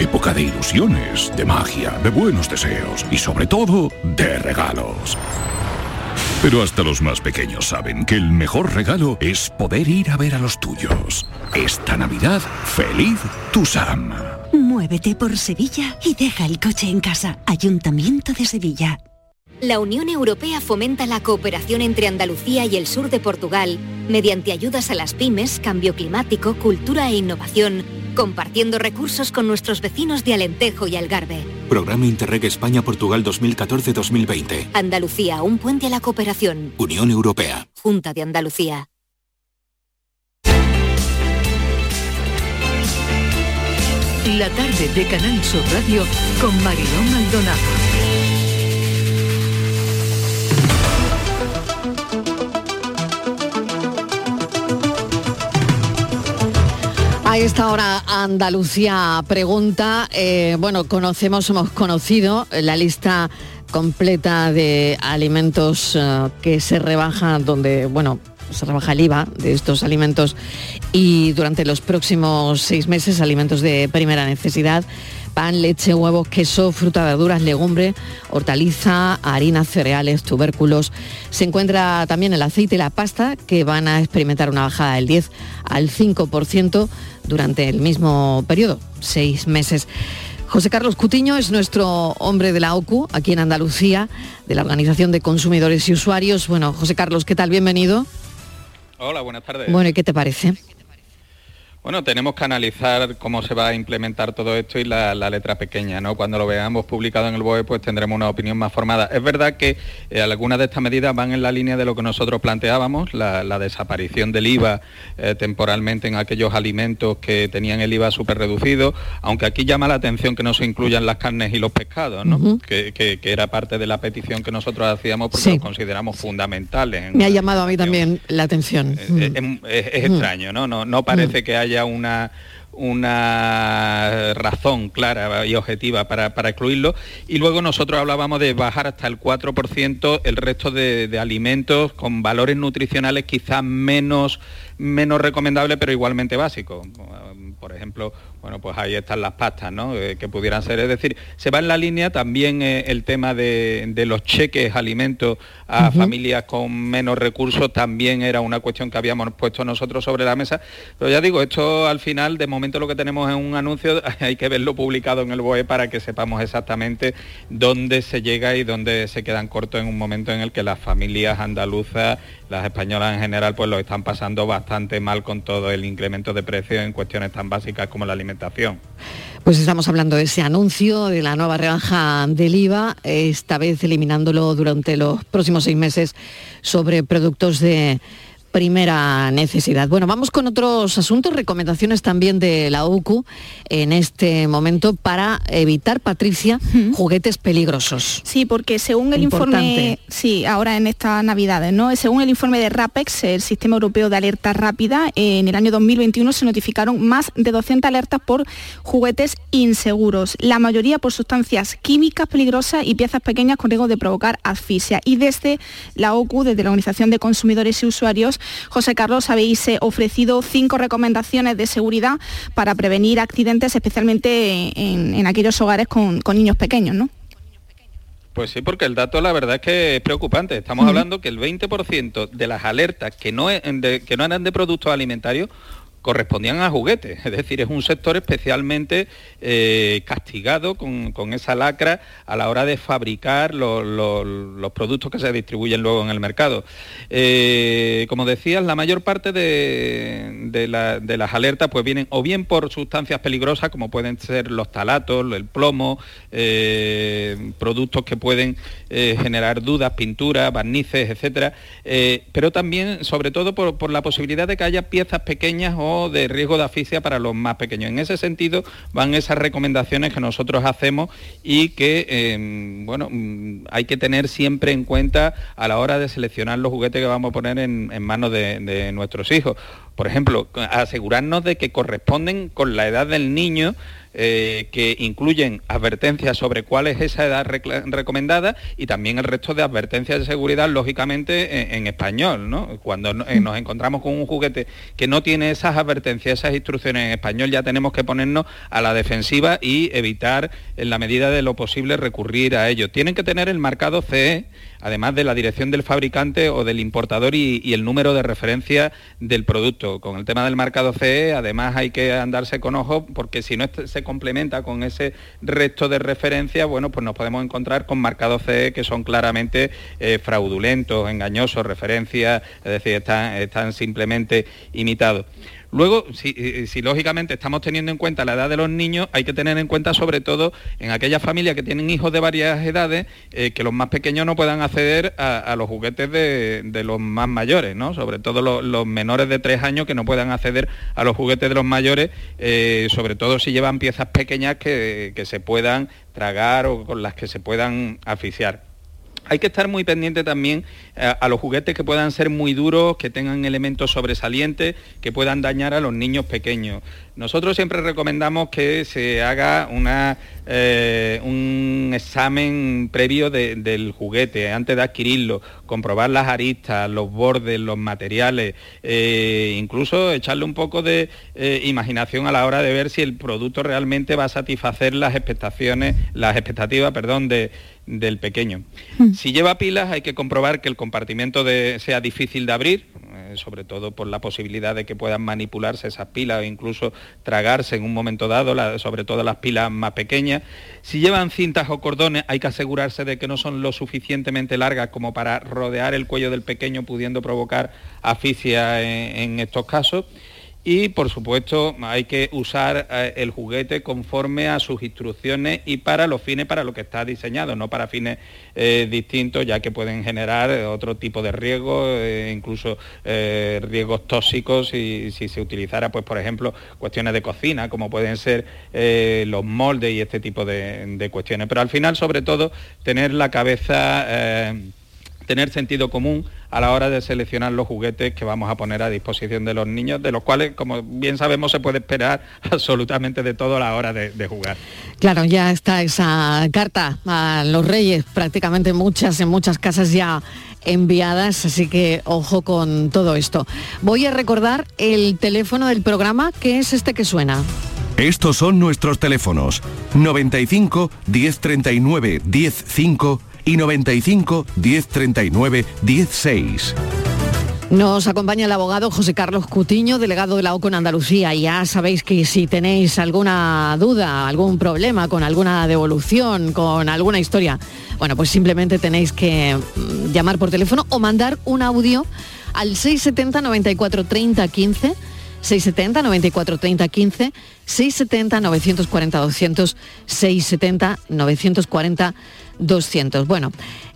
época de ilusiones, de magia, de buenos deseos y sobre todo de regalos. Pero hasta los más pequeños saben que el mejor regalo es poder ir a ver a los tuyos. Esta Navidad, feliz Tusam. Muévete por Sevilla y deja el coche en casa. Ayuntamiento de Sevilla. La Unión Europea fomenta la cooperación entre Andalucía y el sur de Portugal mediante ayudas a las pymes, cambio climático, cultura e innovación, compartiendo recursos con nuestros vecinos de Alentejo y Algarve. Programa Interreg España-Portugal 2014-2020. Andalucía, un puente a la cooperación. Unión Europea. Junta de Andalucía. La tarde de Canal Sur Radio con Mariló Maldonado. A esta hora Andalucía pregunta, eh, bueno, conocemos, hemos conocido la lista completa de alimentos eh, que se rebajan, donde, bueno, se rebaja el IVA de estos alimentos y durante los próximos seis meses alimentos de primera necesidad pan, leche, huevos, queso, fruta, verduras, legumbre, hortaliza, harina, cereales, tubérculos. Se encuentra también el aceite y la pasta que van a experimentar una bajada del 10 al 5% durante el mismo periodo, seis meses. José Carlos Cutiño es nuestro hombre de la OCU, aquí en Andalucía, de la Organización de Consumidores y Usuarios. Bueno, José Carlos, ¿qué tal? Bienvenido. Hola, buenas tardes. Bueno, ¿y qué te parece? Bueno, tenemos que analizar cómo se va a implementar todo esto y la, letra pequeña, ¿no? Cuando lo veamos publicado en el BOE, pues tendremos una opinión más formada. Es verdad que eh, algunas de estas medidas van en la línea de lo que nosotros planteábamos, la, desaparición del IVA eh, temporalmente en aquellos alimentos que tenían el IVA súper reducido, aunque aquí llama la atención que no se incluyan las carnes y los pescados, ¿no? que, era parte de la petición que nosotros hacíamos porque los consideramos fundamentales. Me ha llamado a mí también la atención. Eh, es, extraño, ¿no? No, no parece que haya una una razón clara y objetiva para, excluirlo. Y luego nosotros hablábamos de bajar hasta el 4% el resto de, alimentos con valores nutricionales quizás menos, menos recomendables, pero igualmente básicos. Por ejemplo, bueno, pues ahí están las pastas, ¿no? Eh, que pudieran ser. Es decir, se va en la línea también eh, el tema de, los cheques alimentos a familias con menos recursos, también era una cuestión que habíamos puesto nosotros sobre la mesa. Pero ya digo, esto al final, de momento lo que tenemos es un anuncio, <laughs> hay que verlo publicado en el BOE para que sepamos exactamente dónde se llega y dónde se quedan cortos en un momento en el que las familias andaluzas, las españolas en general, pues lo están pasando bastante mal con todo el incremento de precios en cuestiones tan básicas como la alimentación. Pues estamos hablando de ese anuncio de la nueva rebaja del IVA, esta vez eliminándolo durante los próximos seis meses sobre productos de primera necesidad. Bueno, vamos con otros asuntos, recomendaciones también de la OCU en este momento para evitar, Patricia, juguetes peligrosos. Sí, porque según el informe, sí, ahora en estas navidades, ¿no? Según el informe de RAPEX, el Sistema Europeo de Alerta Rápida, en el año 2021 se notificaron más de 200 alertas por juguetes inseguros, la mayoría por sustancias químicas peligrosas y piezas pequeñas con riesgo de provocar asfixia. Y desde la OCU, desde la Organización de Consumidores y Usuarios, José Carlos, habéis eh, ofrecido cinco recomendaciones de seguridad para prevenir accidentes, especialmente en, aquellos hogares con, niños pequeños, ¿no? Pues sí, porque el dato la verdad es que es preocupante. Estamos hablando que el 20% de las alertas que no, que no eran de productos alimentarios correspondían a juguetes, es decir, es un sector especialmente eh, castigado con, esa lacra a la hora de fabricar los productos que se distribuyen luego en el mercado. Eh, como decías, la mayor parte de, las alertas pues vienen o bien por sustancias peligrosas, como pueden ser los talatos, el plomo, eh, productos que pueden generar dudas, pinturas, barnices, etcétera, pero también, sobre todo, por, por la posibilidad de que haya piezas pequeñas o de riesgo de asfixia para los más pequeños. En ese sentido van esas recomendaciones que nosotros hacemos y que em, bueno, mm, hay que tener siempre en cuenta a la hora de seleccionar los juguetes que vamos a poner en, manos de nuestros hijos. Por ejemplo, asegurarnos de que corresponden con la edad del niño eh, que incluyen advertencias sobre cuál es esa edad recomendada y también el resto de advertencias de seguridad, lógicamente, en, español. Cuando eh, nos encontramos con un juguete que no tiene esas advertencias, esas instrucciones en español, ya tenemos que ponernos a la defensiva y evitar, en la medida de lo posible, recurrir a ello. Tienen que tener el marcado CE además de la dirección del fabricante o del importador y, el número de referencia del producto. Con el tema del marcado CE, además hay que andarse con ojo porque si no se complementa con ese resto de referencia, bueno, pues nos podemos encontrar con marcados CE que son claramente eh, fraudulentos, engañosos, referencias, es decir, están simplemente imitados. Luego, si, lógicamente estamos teniendo en cuenta la edad de los niños, hay que tener en cuenta sobre todo en aquellas familias que tienen hijos de varias edades, eh, que los más pequeños no puedan acceder a, los juguetes de, los más mayores, ¿no? Sobre todo los, menores de tres años que no puedan acceder a los juguetes de los mayores, eh, sobre todo si llevan piezas pequeñas que, que se puedan tragar o con las que se puedan asfixiar. Hay que estar muy pendiente también eh, a los juguetes que puedan ser muy duros, que tengan elementos sobresalientes, que puedan dañar a los niños pequeños. Nosotros siempre recomendamos que se haga una, eh, un examen previo del juguete antes de adquirirlo, comprobar las aristas, los bordes, los materiales, eh, incluso echarle un poco de imaginación a la hora de ver si el producto realmente va a satisfacer las expectaciones, las expectativas, perdón, de, del pequeño. Hmm. Si lleva pilas hay que comprobar que el compartimento sea difícil de abrir, eh, sobre todo por la posibilidad de que puedan manipularse esas pilas o incluso tragarse en un momento dado, sobre todo las pilas más pequeñas. Si llevan cintas o cordones hay que asegurarse de que no son lo suficientemente largas como para rodear el cuello del pequeño pudiendo provocar asfixia en estos casos y por supuesto hay que usar eh, el juguete conforme a sus instrucciones y para los fines para lo que está diseñado, no para fines eh, distintos ya que pueden generar otro tipo de riesgos, eh, incluso riesgos tóxicos si, si, se utilizara pues por ejemplo cuestiones de cocina como pueden ser los moldes y este tipo de, cuestiones. Pero al final sobre todo tener la cabeza, tener sentido común a la hora de seleccionar los juguetes que vamos a poner a disposición de los niños, de los cuales, como bien sabemos, se puede esperar <laughs> absolutamente de todo a la hora de, jugar. Claro, ya está esa carta a los reyes, prácticamente muchas, en muchas casas ya enviadas, así que ojo con todo esto. Voy a recordar el teléfono del programa, que es este que suena. Estos son nuestros teléfonos 95 1039 105 y 95 1039 16. Nos acompaña el abogado José Carlos Cutiño, delegado de la OCO en Andalucía. Ya sabéis que si tenéis alguna duda, algún problema con alguna devolución, con alguna historia, bueno, pues simplemente tenéis que mm, llamar por teléfono o mandar un audio al 670 94 30 15 670 94 30 15 670 940 200 670 940 200. Bueno,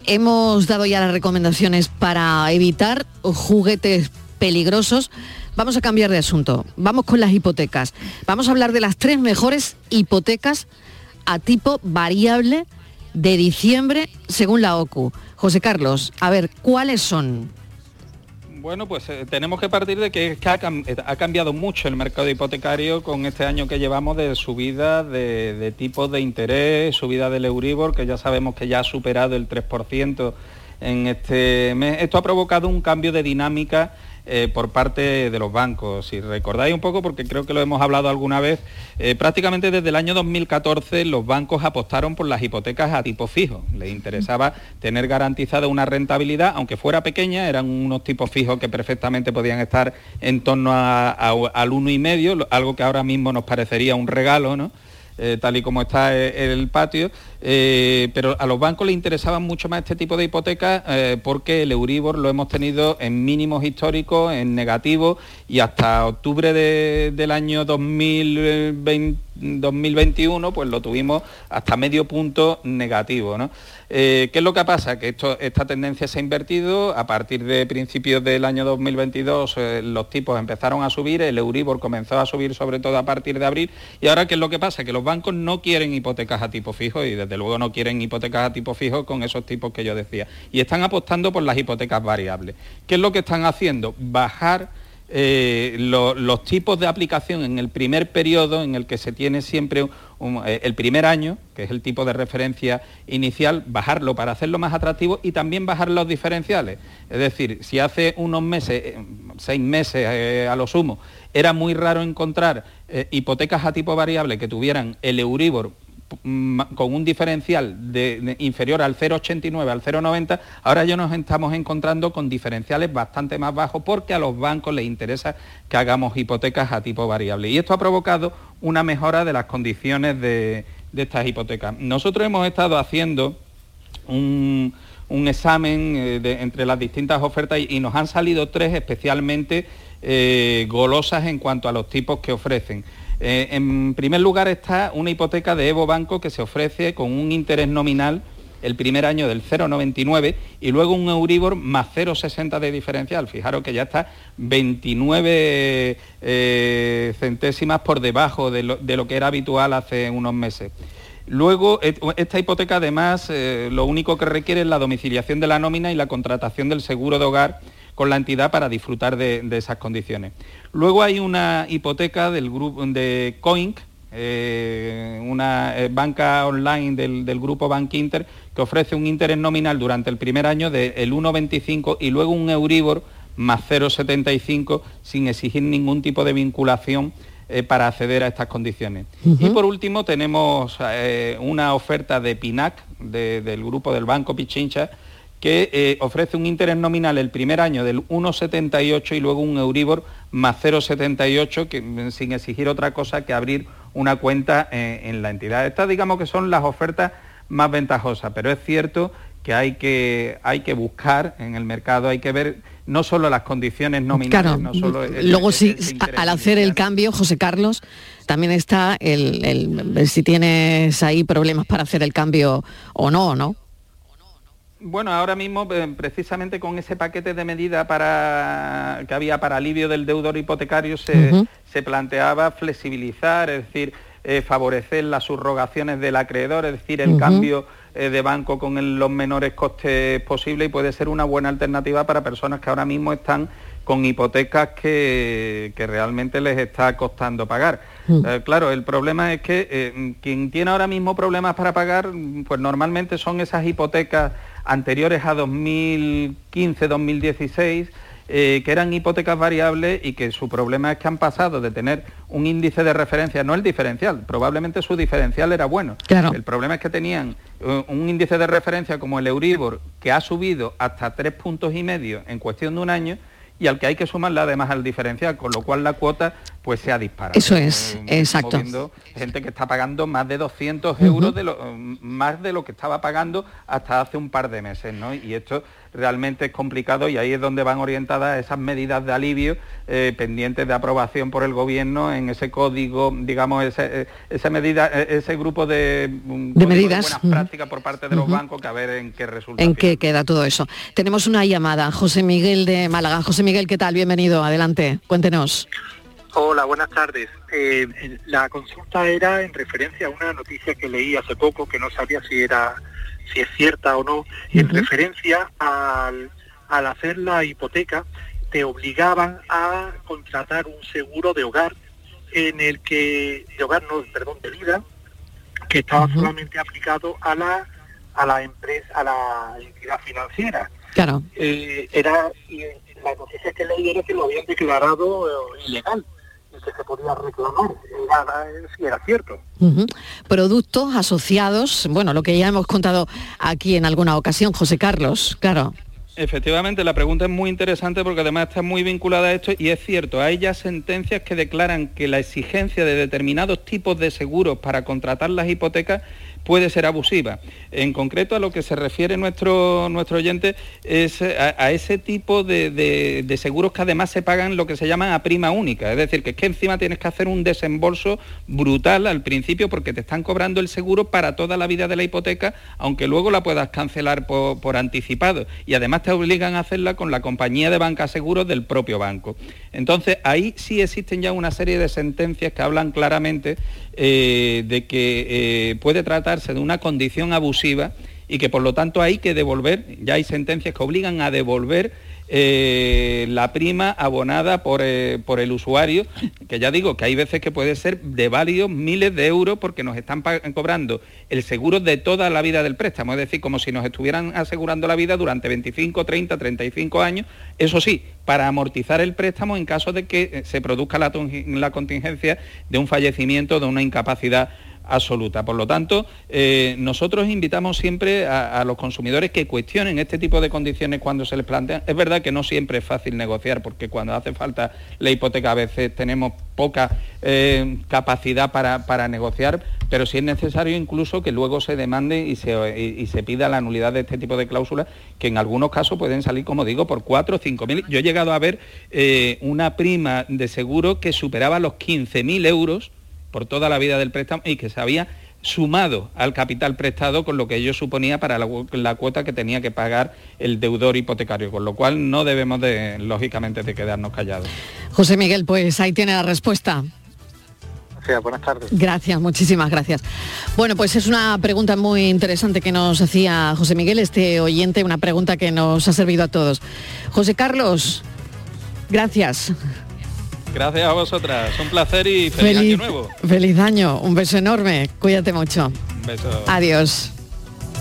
hemos dado ya las recomendaciones para evitar juguetes peligrosos. Vamos a cambiar de asunto. Vamos con las hipotecas. Vamos a hablar de las tres mejores hipotecas a tipo variable de diciembre según la OCU. José Carlos, a ver, ¿cuáles son? Bueno, pues eh, tenemos que partir de que, eh, ha, cambiado mucho el mercado hipotecario con este año que llevamos de subida de, de tipos de interés, subida del Euribor, que ya sabemos que ya ha superado el 3% en este mes. Esto ha provocado un cambio de dinámica eh, por parte de los bancos. Si recordáis un poco, porque creo que lo hemos hablado alguna vez, eh, prácticamente desde el año 2014 los bancos apostaron por las hipotecas a tipo fijo. Les interesaba tener garantizada una rentabilidad, aunque fuera pequeña, eran unos tipos fijos que perfectamente podían estar en torno al uno y medio, algo que ahora mismo nos parecería un regalo, ¿no? Eh, tal y como está eh, el patio, eh, pero a los bancos les interesaban mucho más este tipo de hipotecas porque el Euribor lo hemos tenido en mínimos históricos, en negativo, y hasta octubre del año 2021 pues lo tuvimos hasta medio punto negativo. ¿no? Eh, ¿Qué es lo que pasa? Que esta tendencia se ha invertido, a partir de principios del año 2022 eh, los tipos empezaron a subir, el Euribor comenzó a subir sobre todo a partir de abril, y ahora ¿qué es lo que pasa? Que los bancos no quieren hipotecas a tipo fijo y desde luego no quieren hipotecas a tipo fijo con esos tipos que yo decía, y están apostando por las hipotecas variables. ¿Qué es lo que están haciendo? Bajar eh, los tipos de aplicación en el primer periodo en el que se tiene siempre eh, el primer año, que es el tipo de referencia inicial, bajarlo para hacerlo más atractivo y también bajar los diferenciales. Es decir, si hace unos meses, eh, seis meses a lo sumo, era muy raro encontrar hipotecas a tipo variable que tuvieran el Euribor con un diferencial inferior al 0,89, al 0,90, ahora ya nos estamos encontrando con diferenciales bastante más bajos porque a los bancos les interesa que hagamos hipotecas a tipo variable. Y esto ha provocado una mejora de las condiciones de, estas hipotecas. Nosotros hemos estado haciendo un, examen eh, entre las distintas ofertas y, nos han salido tres especialmente eh, golosas en cuanto a los tipos que ofrecen. Eh, en primer lugar está una hipoteca de Evo Banco que se ofrece con un interés nominal el primer año del 0,99 y luego un Euribor más 0,60 de diferencial. Fijaros que ya está 29 eh, centésimas por debajo de lo, que era habitual hace unos meses. Luego, esta hipoteca además eh, lo único que requiere es la domiciliación de la nómina y la contratación del seguro de hogar con la entidad para disfrutar de, esas condiciones. Luego hay una hipoteca del grupo de Coinc, eh, una eh, banca online del, grupo Bank Inter, que ofrece un interés nominal durante el primer año del 1,25 y luego un Euribor más 0,75 sin exigir ningún tipo de vinculación eh, para acceder a estas condiciones. Y por último tenemos una oferta de PINAC, del grupo del Banco Pichincha, que eh, ofrece un interés nominal el primer año del 1,78 y luego un Euribor más 0,78, que, sin exigir otra cosa que abrir una cuenta en la entidad. Estas digamos que son las ofertas más ventajosas, pero es cierto que hay que, hay que buscar en el mercado, hay que ver no solo las condiciones nominales, no solo luego sí, al hacer el cambio, José Carlos, también está el, si tienes ahí problemas para hacer el cambio o no, ¿no? Bueno, ahora mismo eh, precisamente con ese paquete de medidas para que había para alivio del deudor hipotecario se, se planteaba flexibilizar, es decir, eh, favorecer las subrogaciones del acreedor, es decir, el cambio eh, de banco con los menores costes posibles y puede ser una buena alternativa para personas que ahora mismo están con hipotecas que, realmente les está costando pagar. Eh, claro, el problema es que quien tiene ahora mismo problemas para pagar, pues normalmente son esas hipotecas anteriores a 2015-2016 eh, que eran hipotecas variables y que su problema es que han pasado de tener un índice de referencia, no el diferencial, probablemente su diferencial era bueno. El problema es que tenían eh, un índice de referencia como el Euribor, que ha subido hasta tres puntos y medio en cuestión de un año, y al que hay que sumarle además al diferencial, con lo cual la cuota pues se ha disparado. Eso es, eh, exacto. Viendo gente que está pagando más de 200 euros, de lo, más de lo que estaba pagando hasta hace un par de meses, ¿no? Y esto realmente es complicado y ahí es donde van orientadas esas medidas de alivio eh, pendientes de aprobación por el gobierno en ese código, digamos, ese, eh, esa medida, eh, ese grupo de, de medidas buenas prácticas por parte de los bancos que a ver en qué resulta. En qué queda todo eso. Tenemos una llamada, José Miguel de Málaga. José Miguel, ¿qué tal? Bienvenido, adelante, cuéntenos. Hola, buenas tardes. la consulta era en referencia a una noticia que leí hace poco que no sabía si era si es cierta o no, en referencia al, al hacer la hipoteca, te obligaban a contratar un seguro de hogar en el que, de hogar no, perdón, de vida, que estaba solamente aplicado a la a la empresa, a la entidad financiera. Claro. Eh, era, y la noticia que leí era que lo habían declarado eh, ilegal que se podía reclamar. Nada, si era cierto. Productos asociados, bueno, lo que ya hemos contado aquí en alguna ocasión, José Carlos, claro. Efectivamente, la pregunta es muy interesante porque además está muy vinculada a esto y es cierto, hay ya sentencias que declaran que la exigencia de determinados tipos de seguros para contratar las hipotecas puede ser abusiva. En concreto, a lo que se refiere nuestro, nuestro oyente es a, ese tipo de, seguros que además se pagan lo que se llama a prima única. Es decir, que es que encima tienes que hacer un desembolso brutal al principio porque te están cobrando el seguro para toda la vida de la hipoteca, aunque luego la puedas cancelar por, anticipado. Y además te obligan a hacerla con la compañía de banca seguros del propio banco. Entonces, ahí sí existen ya una serie de sentencias que hablan claramente eh, de que eh, puede de una condición abusiva y que por lo tanto hay que devolver, ya hay sentencias que obligan a devolver eh, la prima abonada por, eh, por, el usuario, que ya digo que hay veces que puede ser de varios miles de euros porque nos están cobrando el seguro de toda la vida del préstamo, es decir, como si nos estuvieran asegurando la vida durante 25, 30, 35 años, eso sí, para amortizar el préstamo en caso de que eh, se produzca la, la contingencia de un fallecimiento, de una incapacidad absoluta. Por lo tanto, eh, nosotros invitamos siempre a, los consumidores que cuestionen este tipo de condiciones cuando se les plantean. Es verdad que no siempre es fácil negociar, porque cuando hace falta la hipoteca a veces tenemos poca eh, capacidad para, negociar, pero si es necesario incluso que luego se demande y se, pida la nulidad de este tipo de cláusulas, que en algunos casos pueden salir, como digo, por 4 o 5 mil. Yo he llegado a ver eh, una prima de seguro que superaba los 15.000 euros por toda la vida del préstamo y que se había sumado al capital prestado con lo que ello suponía para la, cuota que tenía que pagar el deudor hipotecario, con lo cual no debemos de, lógicamente, de quedarnos callados. José Miguel, pues ahí tiene la respuesta. Gracias, buenas tardes. Gracias, muchísimas gracias. Bueno, pues es una pregunta muy interesante que nos hacía José Miguel, este oyente, una pregunta que nos ha servido a todos. José Carlos, gracias. Gracias a vosotras, un placer y feliz, año nuevo. Feliz año, un beso enorme, cuídate mucho. Un beso. Adiós.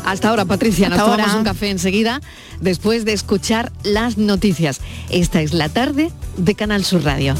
Hasta ahora, Patricia, nos Hasta tomamos ahora. un café enseguida después de escuchar las noticias. Esta es la tarde de Canal Sur Radio.